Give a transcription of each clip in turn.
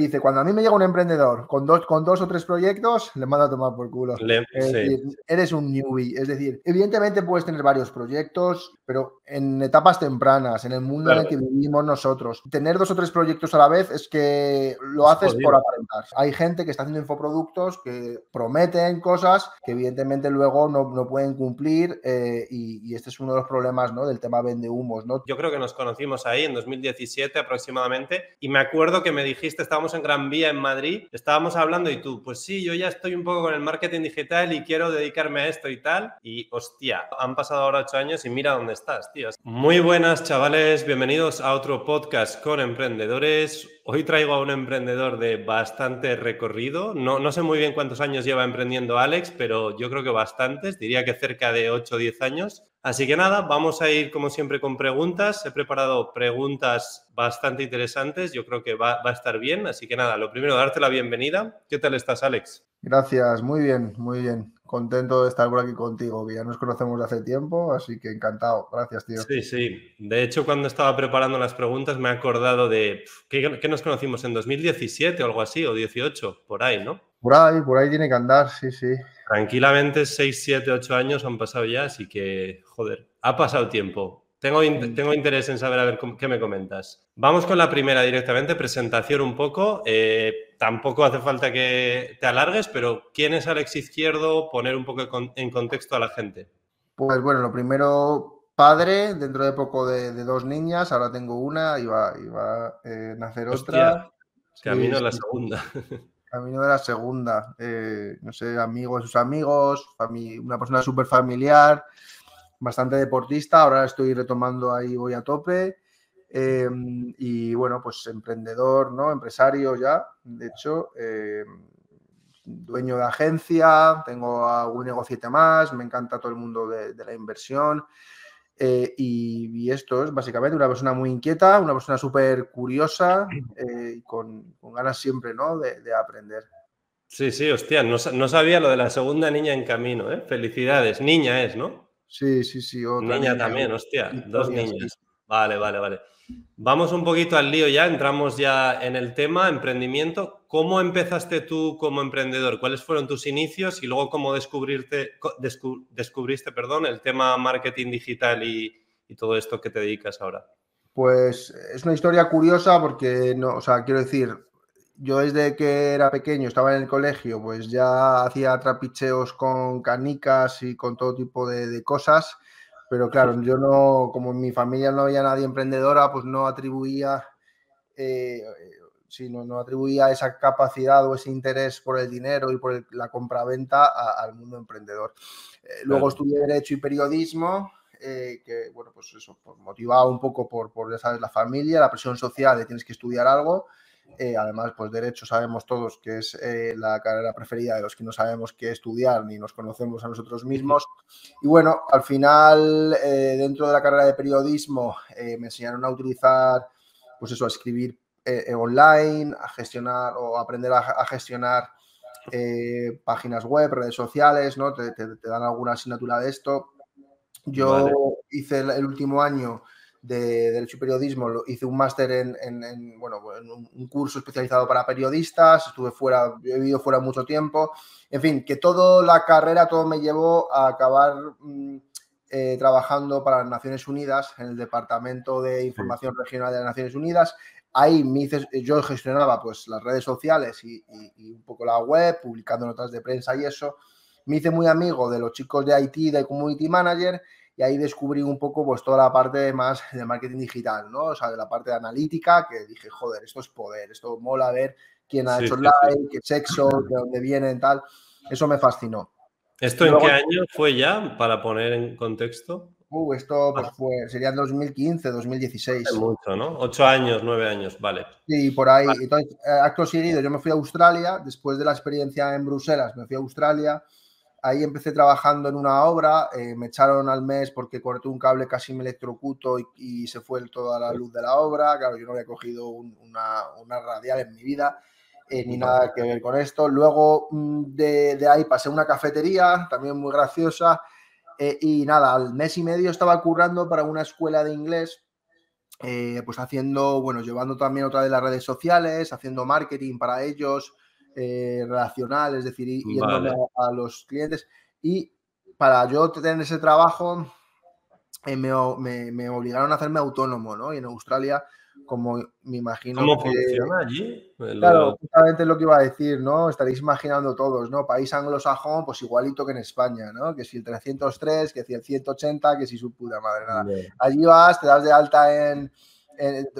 dice, cuando a mí me llega un emprendedor con dos, con dos o tres proyectos, le mando a tomar por culo. eres un newbie. Es decir, evidentemente puedes tener varios proyectos, pero en etapas tempranas, en el mundo en el que vivimos nosotros, tener dos o tres proyectos a la vez es que lo haces por aparentar. Hay gente que está haciendo infoproductos que prometen cosas que evidentemente luego no, no pueden cumplir eh, y, y, este es uno de los problemas ¿no? del tema vende humos. ¿no? Yo creo que nos conocimos ahí en 2017 aproximadamente y me acuerdo que me dijiste, estábamos en Gran Vía en Madrid, estábamos hablando y tú, pues sí, yo ya estoy un poco con el marketing digital y quiero dedicarme a esto y tal. Y hostia, han pasado ahora ocho años y mira dónde estás, tío. Muy buenas, chavales, bienvenidos a otro podcast con emprendedores. Hoy traigo a un emprendedor de bastante recorrido. No, no sé muy bien cuántos años lleva emprendiendo Alex, pero yo creo que bastantes, diría que cerca de 8 o 10 años. Así que nada, vamos a ir como siempre con preguntas. He preparado preguntas bastante interesantes, yo creo que va, va, a estar bien. Así que nada, lo primero, darte la bienvenida. ¿Qué tal estás, Alex? Gracias, muy bien, muy bien. Contento de estar por aquí contigo, que ya nos conocemos de hace tiempo, así que encantado. Gracias, tío. Sí, sí. De hecho, cuando estaba preparando las preguntas me he acordado de que, nos conocimos en 2017 o algo así, o 18, por ahí, ¿no? Por ahí, por ahí tiene que andar, sí, sí. Tranquilamente, 6, 7, 8 años han pasado ya, así que, joder, ha pasado tiempo. Tengo, tengo interés en saber a ver qué me comentas. Vamos con la primera directamente, presentación un poco. Eh, tampoco hace falta que te alargues, pero ¿quién es Alex Izquierdo? Poner un poco en contexto a la gente. Pues bueno, lo primero, padre, dentro de poco de, dos niñas, ahora tengo una, iba, iba a eh, nacer otra. Camino a la segunda. Camino de la segunda. Eh, no sé, amigo de sus amigos, una persona súper familiar, bastante deportista. Ahora estoy retomando ahí, voy a tope. Em, y bueno, pues emprendedor, ¿no? Empresario ya, de hecho, em, dueño de agencia, tengo algún negocio más, me encanta todo el mundo de, la inversión. Eh, y, esto es básicamente una persona muy inquieta, una persona súper curiosa eh, y con, ganas siempre ¿no? de, aprender. Sí, sí, hostia, no, sabía lo de la segunda niña en camino, ¿eh? Felicidades, niña es, ¿no? Sí, sí, sí. niña, también, hostia, dos niñas. Vale, vale, vale. Vamos un poquito al lío ya, entramos ya en el tema, emprendimiento. ¿Cómo empezaste tú como emprendedor? ¿Cuáles fueron tus inicios? Y luego, ¿cómo descubriste, descubriste perdón, el tema marketing digital y, todo esto que te dedicas ahora? Pues es una historia curiosa porque, no, o sea, quiero decir, yo desde que era pequeño, estaba en el colegio, pues ya hacía trapicheos con canicas y con todo tipo de cosas pero claro, yo no, como en mi familia no había nadie emprendedora, pues no atribuía, eh, no, atribuía esa capacidad o ese interés por el dinero y por la compraventa al mundo emprendedor. Eh, luego estudié Derecho y Periodismo, eh, que, bueno, pues eso, pues motivado un poco por, por, ya sabes, la familia, la presión social de tienes que estudiar algo. Eh, además, pues derecho sabemos todos que es eh, la carrera preferida de los que no sabemos qué estudiar ni nos conocemos a nosotros mismos. Y bueno, al final, eh, dentro de la carrera de periodismo, me enseñaron a utilizar, pues eso, a escribir online, a gestionar o aprender a, gestionar páginas web, redes sociales, ¿no? Te, dan alguna asignatura de esto. Yo hice el último año de Derecho y Periodismo, hice un máster en, bueno, en un curso especializado para periodistas, estuve fuera, he vivido fuera mucho tiempo, en fin, que toda la carrera, todo me llevó a acabar mm, eh, trabajando para las Naciones Unidas, en el Departamento de Información Regional de las Naciones Unidas. Ahí me yo gestionaba pues las redes sociales y, y un poco la web, publicando notas de prensa y eso. Me hice muy amigo de los chicos de IT, de Community Manager, y ahí descubrí un poco pues toda la parte más de marketing digital, ¿no? O sea, de la parte de analítica, que dije, joder, esto es poder, esto mola ver quién ha hecho live, qué sexo, de dónde vienen, tal. Eso me fascinó. ¿Esto en qué año fue ya, para poner en contexto? Uh, esto pues, fue, sería en 2015, 2016. mucho, ¿no? Ocho años, nueve años, vale. Sí, por ahí. Entonces, eh, acto seguido, yo me fui a Australia, después de la experiencia en Bruselas, me fui a Australia, Ahí empecé trabajando en una obra, eh, me echaron al mes porque corté un cable, casi me electrocuto y, se fue toda la luz de la obra. Claro, yo no había cogido una, radial en mi vida, eh, ni nada que ver con esto. Luego mm, de, ahí pasé a una cafetería, también muy graciosa, eh, y nada, al mes y medio estaba currando para una escuela de inglés eh, pues haciendo, bueno, llevando también otra de las redes sociales, haciendo marketing para ellos, eh, relacional, es decir, yéndome a, los clientes. Y para yo tener ese trabajo, eh, me, me, obligaron a hacerme autónomo, ¿no? Y en Australia, como me imagino. ¿Cómo funciona allí? Claro, justamente lo que iba a decir, ¿no? Estaréis imaginando todos, ¿no? País anglosajón, pues igualito que en España, ¿no? Que si el 303, que si el 180, que si su puta madre, nada. Allí vas, te das de alta en,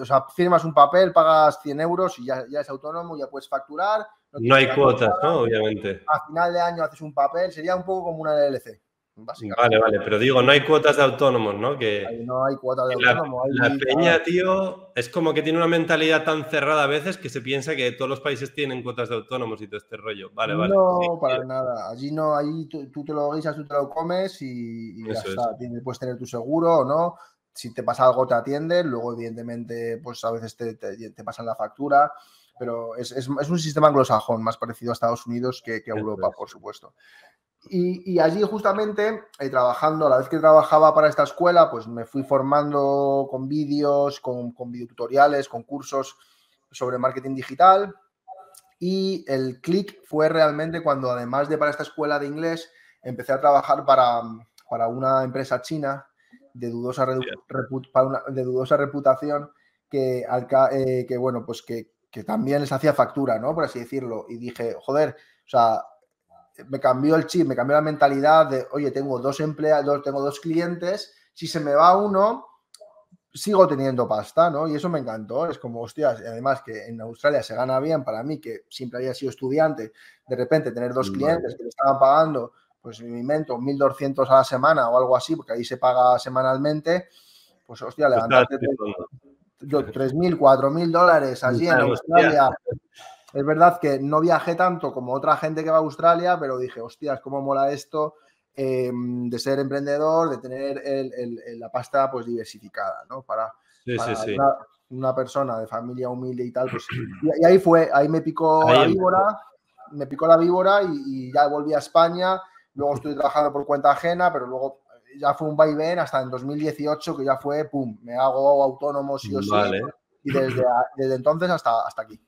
O sea, firmas un papel, pagas 100 euros y ya, ya es autónomo, ya puedes facturar. No, hay cuotas, ¿no? Obviamente. A final de año haces un papel, sería un poco como una LLC. Vale, vale, pero digo, no hay cuotas de autónomos, ¿no? Que no hay cuotas de autónomos. La, peña, tío, es como que tiene una mentalidad tan cerrada a veces que se piensa que todos los países tienen cuotas de autónomos y todo este rollo. Vale, vale. No, para nada. Allí no, ahí tú, te lo guisas, tú te lo comes y, ya está. puedes tener tu seguro o no. Si te pasa algo, te atienden. Luego, evidentemente, pues a veces te, te, pasan la factura. Pero es, es, un sistema anglosajón, más parecido a Estados Unidos que, que a Europa, por supuesto. Y, allí justamente, eh, trabajando, a la vez que trabajaba para esta escuela, pues me fui formando con vídeos, con, con videotutoriales, con cursos sobre marketing digital. Y el clic fue realmente cuando, además de para esta escuela de inglés, empecé a trabajar para, para una empresa china de dudosa, de dudosa reputación que, eh, que bueno, pues que, que también les hacía factura, ¿no? Por así decirlo. Y dije, joder, o sea, me cambió el chip, me cambió la mentalidad de, oye, tengo dos empleados, tengo dos clientes, si se me va uno, sigo teniendo pasta, ¿no? Y eso me encantó, es como, hostias, además que en Australia se gana bien para mí, que siempre había sido estudiante, de repente tener dos clientes que me estaban pagando, pues me invento 1.200 a la semana o algo así, porque ahí se paga semanalmente, pues hostia, pues levantarte 3.000, 4.000 dólares allí en Australia. Es verdad que no viajé tanto como otra gente que va a Australia, pero dije, hostias, cómo mola esto em, de ser emprendedor, de tener la pasta pues diversificada, ¿no? Para, Una, persona de familia humilde y tal, pues, y, ahí fue, ahí me picó la víbora, me picó la víbora y, ya volví a España, luego estoy trabajando por cuenta ajena, pero luego ya fue un vaivén hasta en 2018 que ya fue, pum, me hago autónomo sí o sí, y desde, desde entonces hasta, hasta aquí.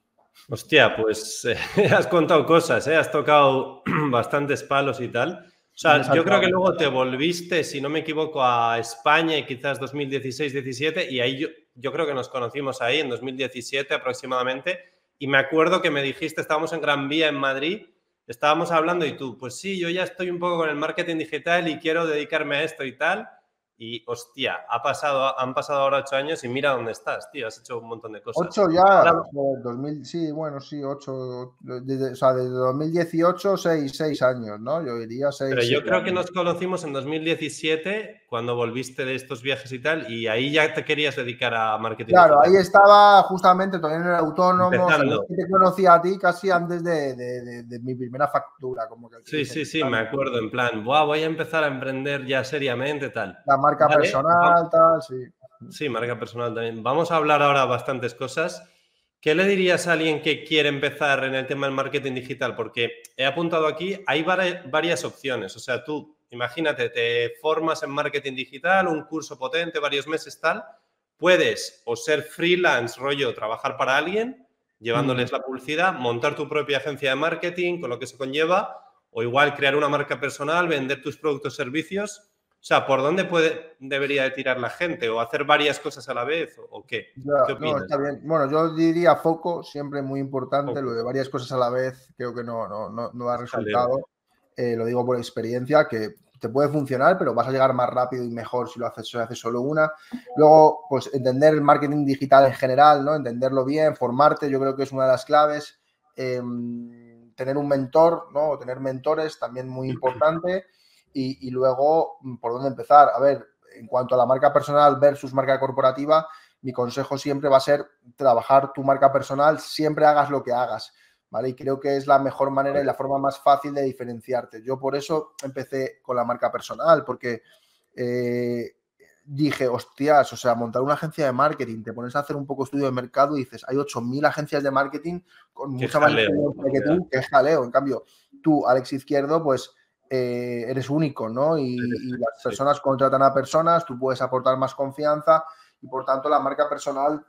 Hostia, pues eh, has contado cosas, ¿eh? has tocado bastantes palos y tal. O sea, yo creo que luego te volviste, si no me equivoco, a España y quizás 2016-17 y ahí yo, yo creo que nos conocimos ahí en 2017 aproximadamente y me acuerdo que me dijiste, estábamos en Gran Vía en Madrid, estábamos hablando y tú, pues sí, yo ya estoy un poco con el marketing digital y quiero dedicarme a esto y tal. Y hostia, ha pasado, han pasado ahora ocho años y mira dónde estás, tío. Has hecho un montón de cosas. Ocho ya, 2000, sí, bueno, sí, ocho. o sea, desde 2018, seis, seis años, ¿no? Yo diría seis. Pero yo creo que nos conocimos en 2017, cuando volviste de estos viajes y tal, y ahí ya te querías dedicar a marketing. Claro, ahí estaba justamente todavía en el autónomo. te conocí a ti casi antes de, de, mi primera factura. Como que sí, sí, sí, me acuerdo. En plan, voy a empezar a emprender ya seriamente tal marca personal, tal, sí. Sí, marca personal también. Vamos a hablar ahora bastantes cosas. ¿Qué le dirías a alguien que quiere empezar en el tema del marketing digital? Porque he apuntado aquí, hay varias opciones. O sea, tú, imagínate, te formas en marketing digital, un curso potente, varios meses, tal. Puedes o ser freelance, rollo, trabajar para alguien, llevándoles la publicidad, montar tu propia agencia de marketing, con lo que se conlleva, o igual crear una marca personal, vender tus productos o servicios sea, ¿por dónde puede, debería de tirar la gente? ¿O hacer varias cosas a la vez? ¿O, qué? ¿Qué opinas? está bien. Bueno, yo diría foco, siempre muy importante. Lo de varias cosas a la vez creo que no, no, no, da resultado. Eh, lo digo por experiencia, que te puede funcionar, pero vas a llegar más rápido y mejor si lo haces, si haces solo una. Luego, pues entender el marketing digital en general, ¿no? Entenderlo bien, formarte, yo creo que es una de las claves. Em, tener un mentor, ¿no? Tener mentores también muy importante y, luego mm, por dónde empezar. A ver, en cuanto a la marca personal versus marca corporativa, mi consejo siempre va a ser trabajar tu marca personal, siempre hagas lo que hagas. ¿Vale? Y creo que es la mejor manera y la forma más fácil de diferenciarte. Yo por eso empecé con la marca personal, porque eh, dije, hostias, o sea, montar una agencia de marketing, te pones a hacer un poco estudio de mercado y dices, hay 8.000 agencias de marketing con mucha más que tú, que es jaleo. En cambio, tú, Alex Izquierdo, pues eh, eres único, ¿no? Y, las personas contratan a personas, tú puedes aportar más confianza. y por tanto la marca personal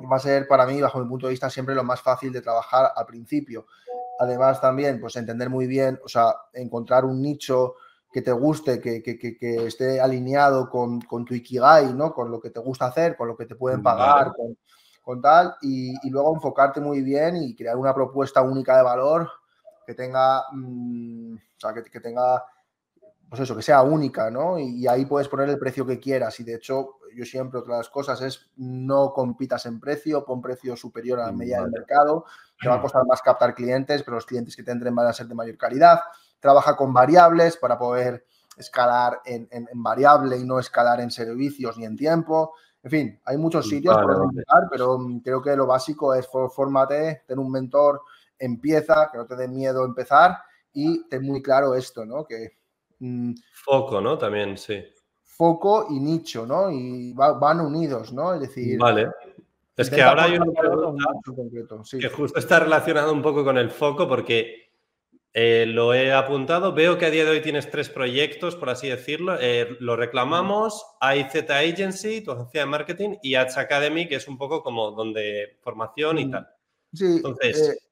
va a ser para mí, bajo mi punto de vista, siempre lo más fácil de trabajar al principio. Además también, pues entender muy bien, o sea, encontrar un nicho que te guste, que, esté alineado con, tu Ikigai, ¿no? Con lo que te gusta hacer, con lo que te pueden pagar, con, tal, y, luego enfocarte muy bien y crear una propuesta única de valor que tenga, mm, o sea, que, tenga, pues eso, que sea única, ¿no? Y, ahí puedes poner el precio que quieras. Y de hecho, yo siempre, otra de las cosas es no compitas en precio, pon precio superior a la media del mercado. Te va a costar más captar clientes, pero los clientes que tendrán van a ser de mayor calidad trabaja con variables para poder escalar en, variable y no escalar en servicios ni en tiempo. En fin, hay muchos sitios por empezar, pero mm, creo que lo básico es formate, ten un mentor, empieza, que no te dé miedo empezar y ten muy claro esto, ¿no? Que mm, foco, ¿no? También, sí. Foco y nicho, ¿no? Y van unidos, ¿no? Es decir, vale. Es que ahora hay una pregunta que justo está relacionado un poco con el foco porque eh, lo he apuntado. Veo que a día de hoy tienes tres proyectos, por así decirlo. Eh, lo reclamamos, AIZ Agency, tu agencia de marketing, y Ads Academy, que es un poco como donde formación y mm. tal. Sí. Entonces, eh,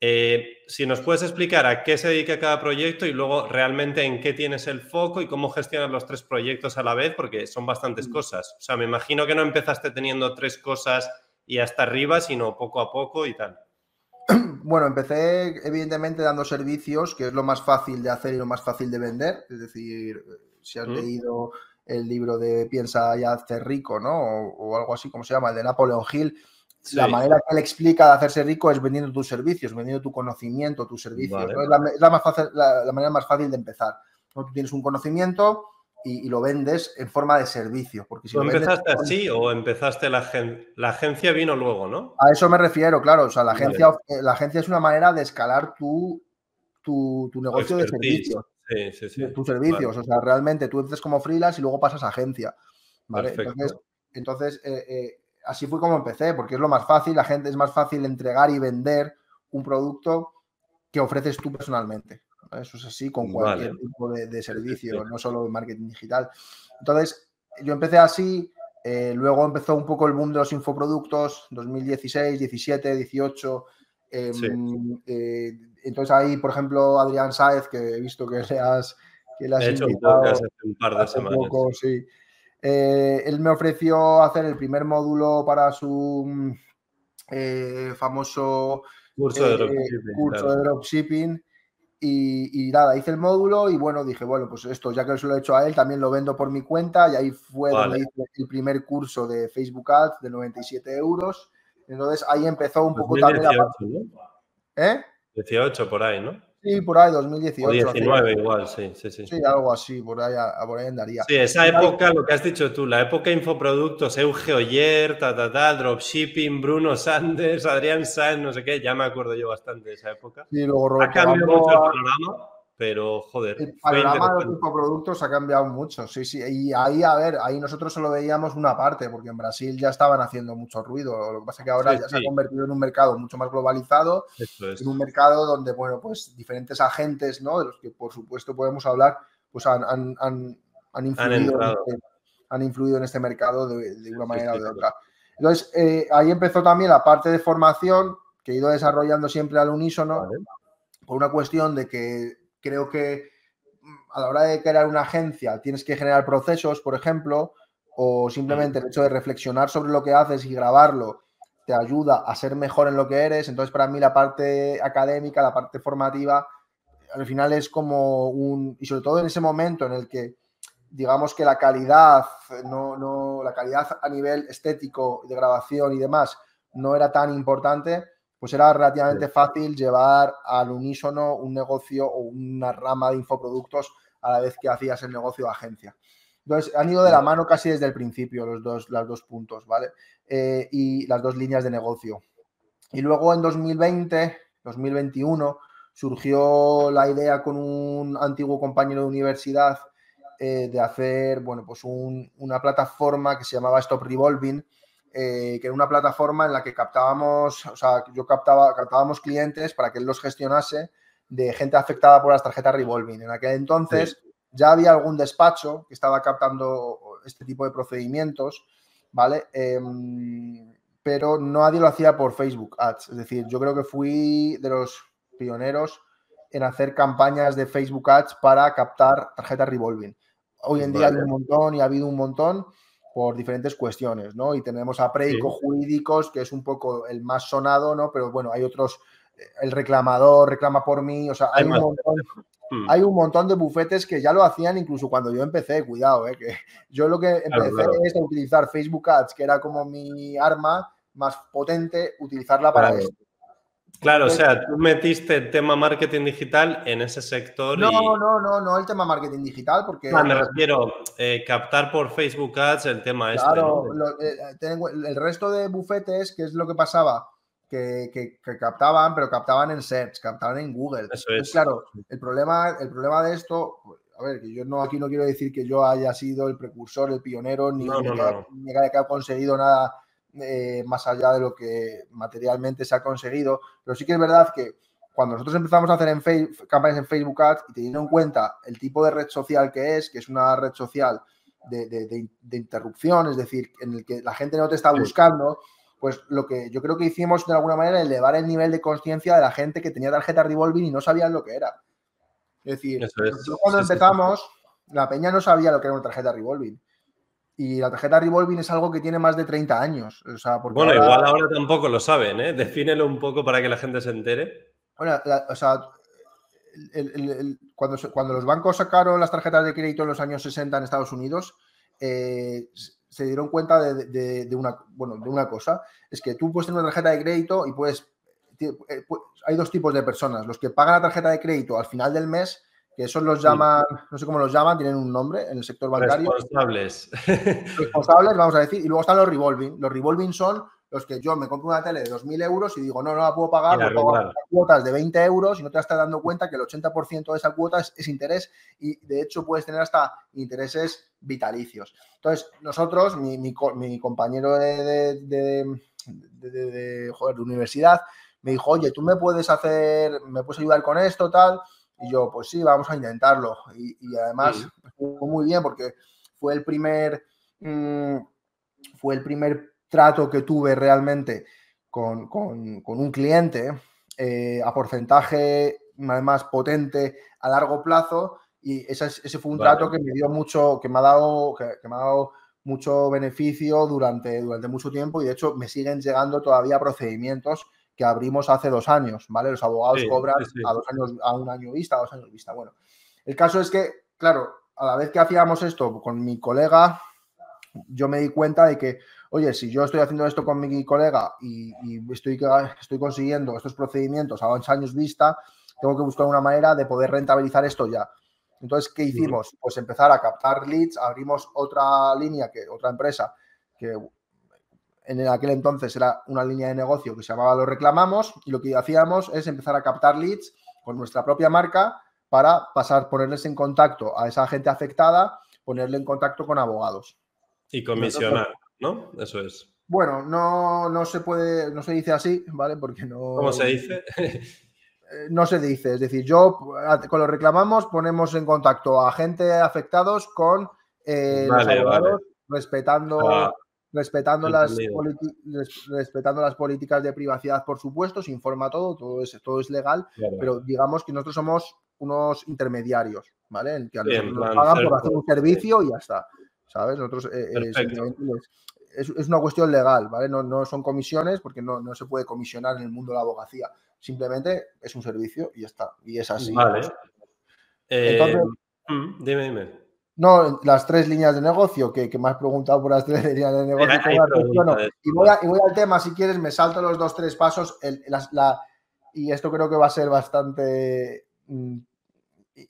si nos puedes explicar a qué se dedica cada proyecto y luego realmente en qué tienes el foco y cómo gestionas los tres proyectos a la vez, porque son bastantes mm. cosas. O sea, me imagino que no empezaste teniendo tres cosas y hasta arriba, sino poco a poco y tal. Bueno, empecé evidentemente dando servicios, que es lo más fácil de hacer y lo más fácil de vender. Es decir, si has mm. leído el libro de Piensa y hazte rico, ¿no? O, algo así, como se llama, el de Napoleon Hill. La manera que él explica de hacerse rico es vendiendo tus servicios, vendiendo tu conocimiento, tus servicios. Es, la, más fácil, la, manera más fácil de empezar. Tú tienes un conocimiento, y, lo vendes en forma de servicio. Porque si ¿Tú empezaste así o empezaste la, la agencia vino luego, no? A eso me refiero, claro. O sea, la agencia, eh, la agencia es una manera de escalar tu, tu, negocio de servicios. Sí, sí, sí. Tus servicios. O sea, realmente tú empiezas como freelance y luego pasas a agencia. ¿vale? Entonces, entonces eh, eh, así fue como empecé, porque es lo más fácil. La gente es más fácil entregar y vender un producto que ofreces tú personalmente. Eso es así con cualquier tipo de, servicio, no solo marketing digital. Entonces, yo empecé así, eh, luego empezó un poco el boom de los infoproductos, 2016, 17, 18. entonces ahí, por ejemplo, Adrián Sáez, que he visto que le has, que le has hecho invitado hace un par de semanas. sí. Eh, él me ofreció hacer el primer módulo para su eh, famoso curso de dropshipping y, nada, hice el módulo y bueno, dije, bueno, pues esto, ya que se lo he hecho a él, también lo vendo por mi cuenta y ahí fue donde hice el primer curso de Facebook Ads de 97 euros. Entonces ahí empezó un poco también la... ¿Eh? 18 por ahí, ¿no? Sí, por ahí, 2018. O 19 igual, sí, sí, sí. Sí, algo así, por ahí, por ahí andaría. Sí, esa época, lo que has dicho tú, la época infoproductos, Euge Oyer, ta, ta, ta, dropshipping, Bruno Sanders, Adrián Sáenz, no sé qué, ya me acuerdo yo bastante de esa época. Sí, luego Ha cambiado mucho el panorama pero joder. El panorama de los productos ha cambiado mucho, sí, sí. Y ahí, a ver, ahí nosotros solo veíamos una parte, porque en Brasil ya estaban haciendo mucho ruido. Lo que pasa es que ahora ya se ha convertido en un mercado mucho más globalizado, en un mercado donde, bueno, pues diferentes agentes, ¿no? De los que por supuesto podemos hablar, pues han, han, han, influido, en este, han, influido, en este, mercado de, una manera o de otra. Entonces, eh, ahí empezó también la parte de formación que he ido desarrollando siempre al unísono, por una cuestión de que creo que mm, a la hora de crear una agencia tienes que generar procesos, por ejemplo, o simplemente el hecho de reflexionar sobre lo que haces y grabarlo te ayuda a ser mejor en lo que eres. Entonces, para mí la parte académica, la parte formativa, al final es como un... Y sobre todo en ese momento en el que, digamos que la calidad, no, no, la calidad a nivel estético, de grabación y demás, no era tan importante, pues era relativamente fácil llevar al unísono un negocio o una rama de infoproductos a la vez que hacías el negocio de agencia. Entonces, han ido de la mano casi desde el principio los dos, los dos puntos, ¿vale? Eh, y las dos líneas de negocio. Y luego en 2020, 2021, surgió la idea con un antiguo compañero de universidad eh, de hacer, bueno, pues una plataforma que se llamaba Stop Revolving, eh, que era una plataforma en la que captábamos, o sea, yo captaba, captábamos clientes para que él los gestionase de gente afectada por las tarjetas revolving. En aquel entonces ya había algún despacho que estaba captando este tipo de procedimientos ¿vale? Em, pero nadie lo hacía por Facebook Ads. Es decir, yo creo que fui de los pioneros en hacer campañas de Facebook Ads para captar tarjetas revolving. Hoy en día hay un montón y ha habido un montón por diferentes cuestiones, ¿no? Y tenemos a Preico Jurídicos, que es un poco el más sonado, ¿no? Pero bueno, hay otros, eh, el reclamador reclama por mí, o sea, hay, un montón. Hmm. Hay un montón de bufetes que ya lo hacían incluso cuando yo empecé, cuidado, ¿eh? que yo lo que empecé es a utilizar Facebook Ads, que era como mi arma más potente, utilizarla para esto. Claro, o sea, tú metiste el tema marketing digital en ese sector. No, no, no, no el tema marketing digital, porque. me refiero eh, captar por Facebook Ads el tema este. Claro, eh, el resto de bufetes, que es lo que pasaba, que, captaban, pero captaban en search, captaban en Google. Eso es. claro, el problema, el problema de esto, a ver, que yo no aquí no quiero decir que yo haya sido el precursor, el pionero, ni, que, ni que haya conseguido nada eh, más allá de lo que materialmente se ha conseguido, pero sí que es verdad que cuando nosotros empezamos a hacer en campañas en Facebook Ads y teniendo en cuenta el tipo de red social que es, que es una red social de, interrupción, es decir, en el que la gente no te está buscando, pues lo que yo creo que hicimos de alguna manera elevar el nivel de conciencia de la gente que tenía tarjeta revolving y no sabían lo que era. Es decir, cuando empezamos, la peña no sabía lo que era una tarjeta revolving. Y la tarjeta revolving es algo que tiene más de 30 años. bueno, igual ahora tampoco lo saben, ¿eh? Defínelo un poco para que la gente se entere. Bueno, o sea, cuando, cuando, los bancos sacaron las tarjetas de crédito en los años 60 en Estados Unidos, eh, se dieron cuenta de, una, bueno, de una cosa. Es que tú puedes tener una tarjeta de crédito y puedes... Eh, hay dos tipos de personas. Los que pagan la tarjeta de crédito al final del mes que esos los llaman, no sé cómo los llaman, tienen un nombre en el sector bancario. Responsables. Responsables, vamos a decir. Y luego están los revolving. Los revolving son los que yo me compro una tele de 2.000 euros y digo, no, no la puedo pagar, puedo pagar cuotas de 20 euros y no te estás dando cuenta que el 80% de esa cuota es, interés y de hecho puedes tener hasta intereses vitalicios. Entonces, nosotros, mi, compañero de, de, joder, de universidad, me dijo, oye, tú me puedes hacer, me puedes ayudar con esto, tal. Y yo, pues sí, vamos a intentarlo. Y, además fue muy bien porque fue el primer, mm, fue el primer trato que tuve realmente con, un cliente eh, a porcentaje además potente a largo plazo. Y ese, ese fue un trato que me dio mucho, que me ha dado, que, me ha dado mucho beneficio durante, durante mucho tiempo. Y de hecho me siguen llegando todavía procedimientos que abrimos hace dos años, ¿vale? Los abogados cobran a dos años, a un año vista, a dos años vista. Bueno, el caso es que, claro, a la vez que hacíamos esto con mi colega, yo me di cuenta de que, oye, si yo estoy haciendo esto con mi colega y, estoy, estoy consiguiendo estos procedimientos a dos años vista, tengo que buscar una manera de poder rentabilizar esto ya. Entonces, ¿qué hicimos? Pues empezar a captar leads, abrimos otra línea, que otra empresa que en aquel entonces era una línea de negocio que se llamaba Lo Reclamamos y lo que hacíamos es empezar a captar leads con nuestra propia marca para pasar, ponerles en contacto a esa gente afectada, ponerle en contacto con abogados. Y comisionar, ¿no? Eso es. Bueno, no, no se puede, no se dice así, ¿vale? Porque no. ¿Cómo se dice? Eh, no se dice, es decir, yo con lo reclamamos ponemos en contacto a gente afectados con eh, los abogados, respetando ah respetando las, respetando las políticas de privacidad, por supuesto, se informa todo, todo es, todo es legal, pero digamos que nosotros somos unos intermediarios, ¿vale? En que a nosotros nos pagan por hacer un servicio y ya está, ¿sabes? Nosotros eh, eh, es, es, una cuestión legal, ¿vale? No, no son comisiones porque no, no, se puede comisionar en el mundo de la abogacía, simplemente es un servicio y ya está, y es así. Vale. Entonces, eh, mm, dime, dime. No, las tres líneas de negocio, que, me has preguntado por las tres líneas de negocio. y, voy al tema, si quieres, me salto los dos, tres pasos. y esto creo que va a ser bastante mm,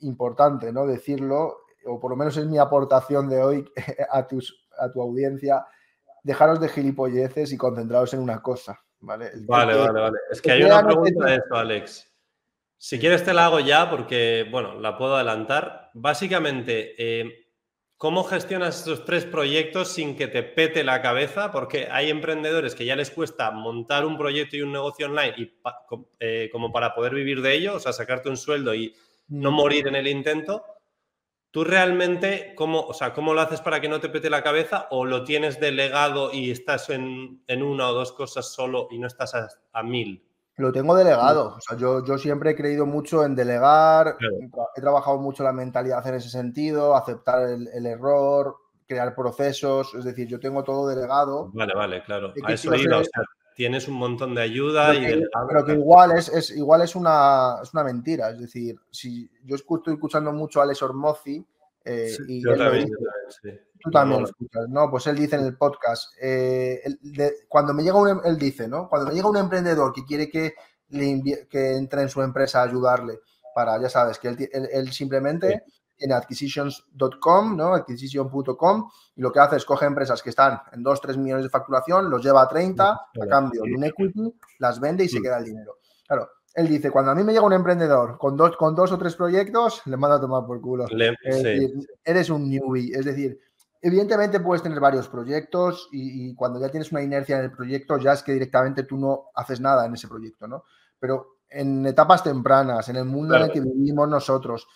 importante, ¿no? Decirlo, o por lo menos es mi aportación de hoy a, tus, a tu audiencia. Dejaros de gilipolleces y concentraros en una cosa, ¿vale? vale, vale, vale. Es que hay una pregunta de esto, Alex. Si quieres te la hago ya porque, bueno, la puedo adelantar. Básicamente, eh, ¿cómo gestionas estos tres proyectos sin que te pete la cabeza? Porque hay emprendedores que ya les cuesta montar un proyecto y un negocio online y eh, como para poder vivir de ello, o sea, sacarte un sueldo y no mm. morir en el intento. ¿Tú realmente cómo, o sea, cómo lo haces para que no te pete la cabeza o lo tienes delegado y estás en, una o dos cosas solo y no estás a, mil? Lo tengo delegado. O sea, yo, yo, siempre he creído mucho en delegar. He trabajado mucho la mentalidad en ese sentido, aceptar el, error, crear procesos. Es decir, yo tengo todo delegado. Vale, vale, claro. A eso iba. O sea, tienes un montón de ayuda pero y Pero que igual es, es, igual es una, es una mentira. Es decir, si yo estoy escuchando mucho a Alex Ormozzi eh, y tú también lo escuchas, ¿no? Pues él dice en el podcast, eh, cuando me llega un, em, él dice, ¿no? Cuando me llega un emprendedor que quiere que, que entre en su empresa a ayudarle para, ya sabes, que él, simplemente en acquisitions.com, ¿no? Acquisition.com, y lo que hace es coge empresas que están en 2, 3 millones de facturación, los lleva a 30 a cambio de un equity, las vende y se queda el dinero. Claro, él dice, cuando a mí me llega un emprendedor con dos, con dos o tres proyectos, le mando a tomar por culo. eres un newbie, es decir, evidentemente puedes tener varios proyectos y, y, cuando ya tienes una inercia en el proyecto, ya es que directamente tú no haces nada en ese proyecto, ¿no? Pero en etapas tempranas, en el mundo en el que vivimos nosotros,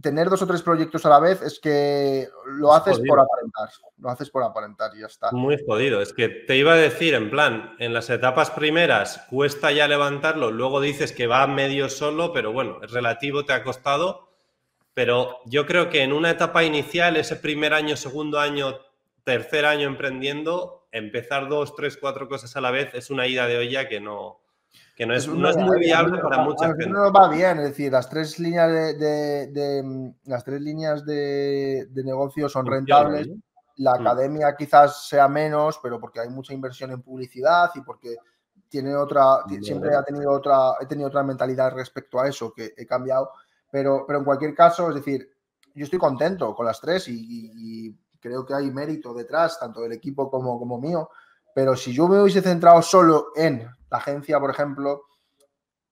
tener dos o tres proyectos a la vez es que lo haces por aparentar, lo haces por aparentar y ya está. Muy jodido, es que te iba a decir, en plan, en las etapas primeras cuesta ya levantarlo, luego dices que va medio solo, pero bueno, es relativo, te ha costado, pero yo creo que en una etapa inicial, ese primer año, segundo año, tercer año emprendiendo, empezar dos, tres, cuatro cosas a la vez es una ida de olla que no, que no es, no es muy viable para mucha gente. No va bien, es decir, las tres líneas de, las tres líneas de, negocio son rentables. La mm. academia quizás sea menos, pero porque hay mucha inversión en publicidad y porque tiene otra, siempre ha tenido otra, he tenido otra mentalidad respecto a eso que he cambiado. Pero, pero en cualquier caso, es decir, yo estoy contento con las tres y, creo que hay mérito detrás, tanto del equipo como, como mío. Pero si yo me hubiese centrado solo en la agencia, por ejemplo,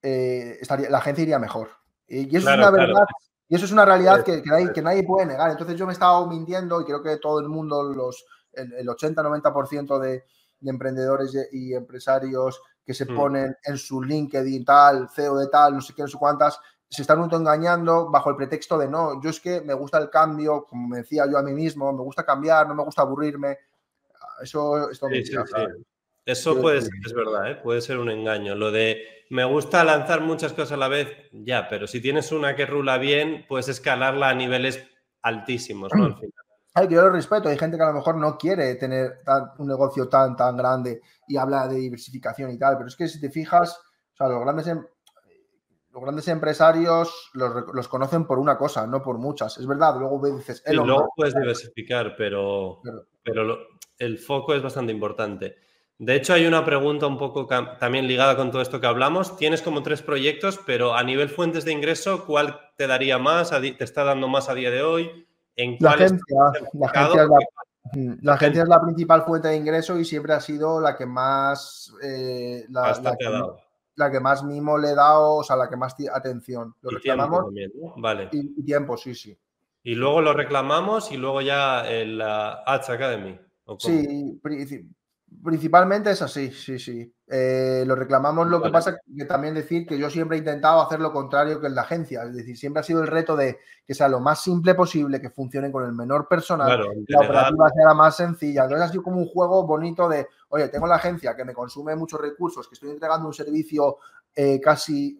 eh, estaría, la agencia iría mejor. Y, eso es una verdad, y eso es una realidad que, que, nadie, puede negar. Entonces yo me he estado mintiendo y creo que todo el mundo, los, el, 80-90% de, de emprendedores y empresarios que se mm. ponen en su LinkedIn tal, CEO de tal, no sé qué, no sé cuántas, se están engañando bajo el pretexto de no, yo es que me gusta el cambio, como me decía yo a mí mismo, me gusta cambiar, no me gusta aburrirme. Eso es todo eso puede ser, es verdad, ¿eh? puede ser un engaño. Lo de me gusta lanzar muchas cosas a la vez, ya, pero si tienes una que rula bien, puedes escalarla a niveles altísimos, ¿no? Al final. Ay, yo lo respeto. Hay gente que a lo mejor no quiere tener un negocio tan, tan grande y habla de diversificación y tal, pero es que si te fijas, o sea, los grandes, em, los grandes empresarios los, conocen por una cosa, no por muchas. Es verdad, luego dices... Y luego puedes diversificar, pero, pero, el foco es bastante importante. De hecho, hay una pregunta un poco también ligada con todo esto que hablamos. Tienes como tres proyectos, pero a nivel fuentes de ingreso, ¿cuál te daría más? ¿Te está dando más a día de hoy? ¿En la, agencia, la, agencia, es la, principal fuente de ingreso y siempre ha sido la que más eh, la, que, más mimo le he dado, o sea, la que más atención. Lo reclamamos. vale. Y, tiempo, sí, sí. Y luego lo reclamamos y luego ya la Ads Academy. Sí, Principalmente es así, sí, sí. Eh, lo reclamamos, lo que pasa que también decir que yo siempre he intentado hacer lo contrario que en la agencia, es decir, siempre ha sido el reto de que sea lo más simple posible, que funcione con el menor personal, la operativa sea la más sencilla. Entonces ha sido como un juego bonito de, oye, tengo la agencia que me consume muchos recursos, que estoy entregando un servicio eh, casi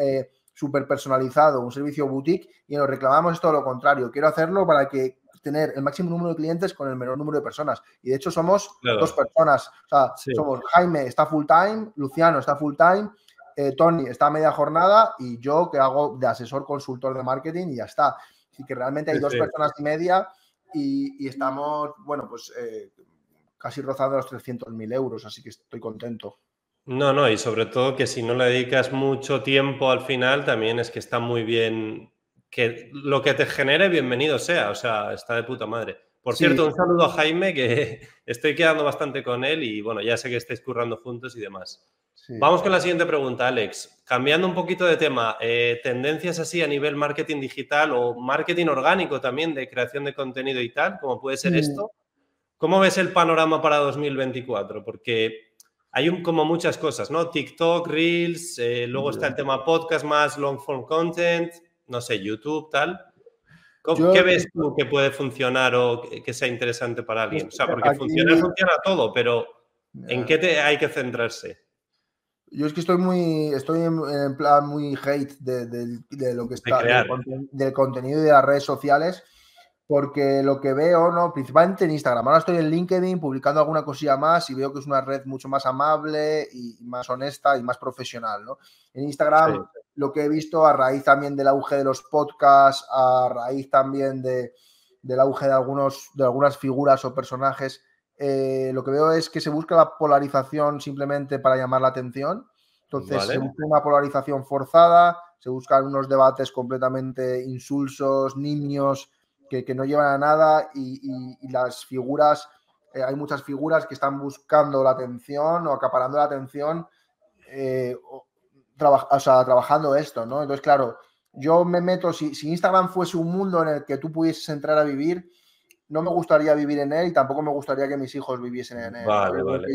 eh, súper personalizado, un servicio boutique, y nos reclamamos esto lo contrario. Quiero hacerlo para que tener el máximo número de clientes con el menor número de personas. Y de hecho somos dos personas. O sea, somos Jaime está full time, Luciano está full time, eh, Tony está a media jornada y yo que hago de asesor consultor de marketing y ya está. Así que realmente hay dos personas y media y, estamos, bueno, pues eh, casi rozando los 300.000 euros, así que estoy contento. No, no, y sobre todo que si no le dedicas mucho tiempo al final, también es que está muy bien que lo que te genere, bienvenido sea. O sea, está de puta madre. Por cierto, un saludo a Jaime, que estoy quedando bastante con él y bueno, ya sé que estáis currando juntos y demás. Vamos con la siguiente pregunta, Alex. Cambiando un poquito de tema, eh, tendencias así a nivel marketing digital o marketing orgánico también de creación de contenido y tal, como puede ser esto. ¿Cómo ves el panorama para 2024? Porque hay como muchas cosas, ¿no? TikTok, Reels, eh, luego está el tema podcast más long form content, no sé, YouTube, tal. ¿Qué ves tú que puede funcionar o que sea interesante para alguien? O sea, porque funciona, funciona todo, pero ¿en qué te hay que centrarse? Yo es que estoy muy, estoy en, plan muy hate de, lo que está, del, contenido de las redes sociales, porque lo que veo, ¿no? Principalmente en Instagram. Ahora estoy en LinkedIn publicando alguna cosilla más y veo que es una red mucho más amable y más honesta y más profesional, ¿no? En Instagram lo que he visto a raíz también del auge de los podcasts, a raíz también de, del auge de, algunos, de algunas figuras o personajes, eh, lo que veo es que se busca la polarización simplemente para llamar la atención. Entonces se busca una polarización forzada, se buscan unos debates completamente insulsos, niños, que, no llevan a nada y, las figuras, eh, hay muchas figuras que están buscando la atención o acaparando la atención, eh, o sea, trabajando esto, ¿no? Entonces, claro, yo me meto, si, si Instagram fuese un mundo en el que tú pudieses entrar a vivir, no me gustaría vivir en él y tampoco me gustaría que mis hijos viviesen en él. Vale, vale.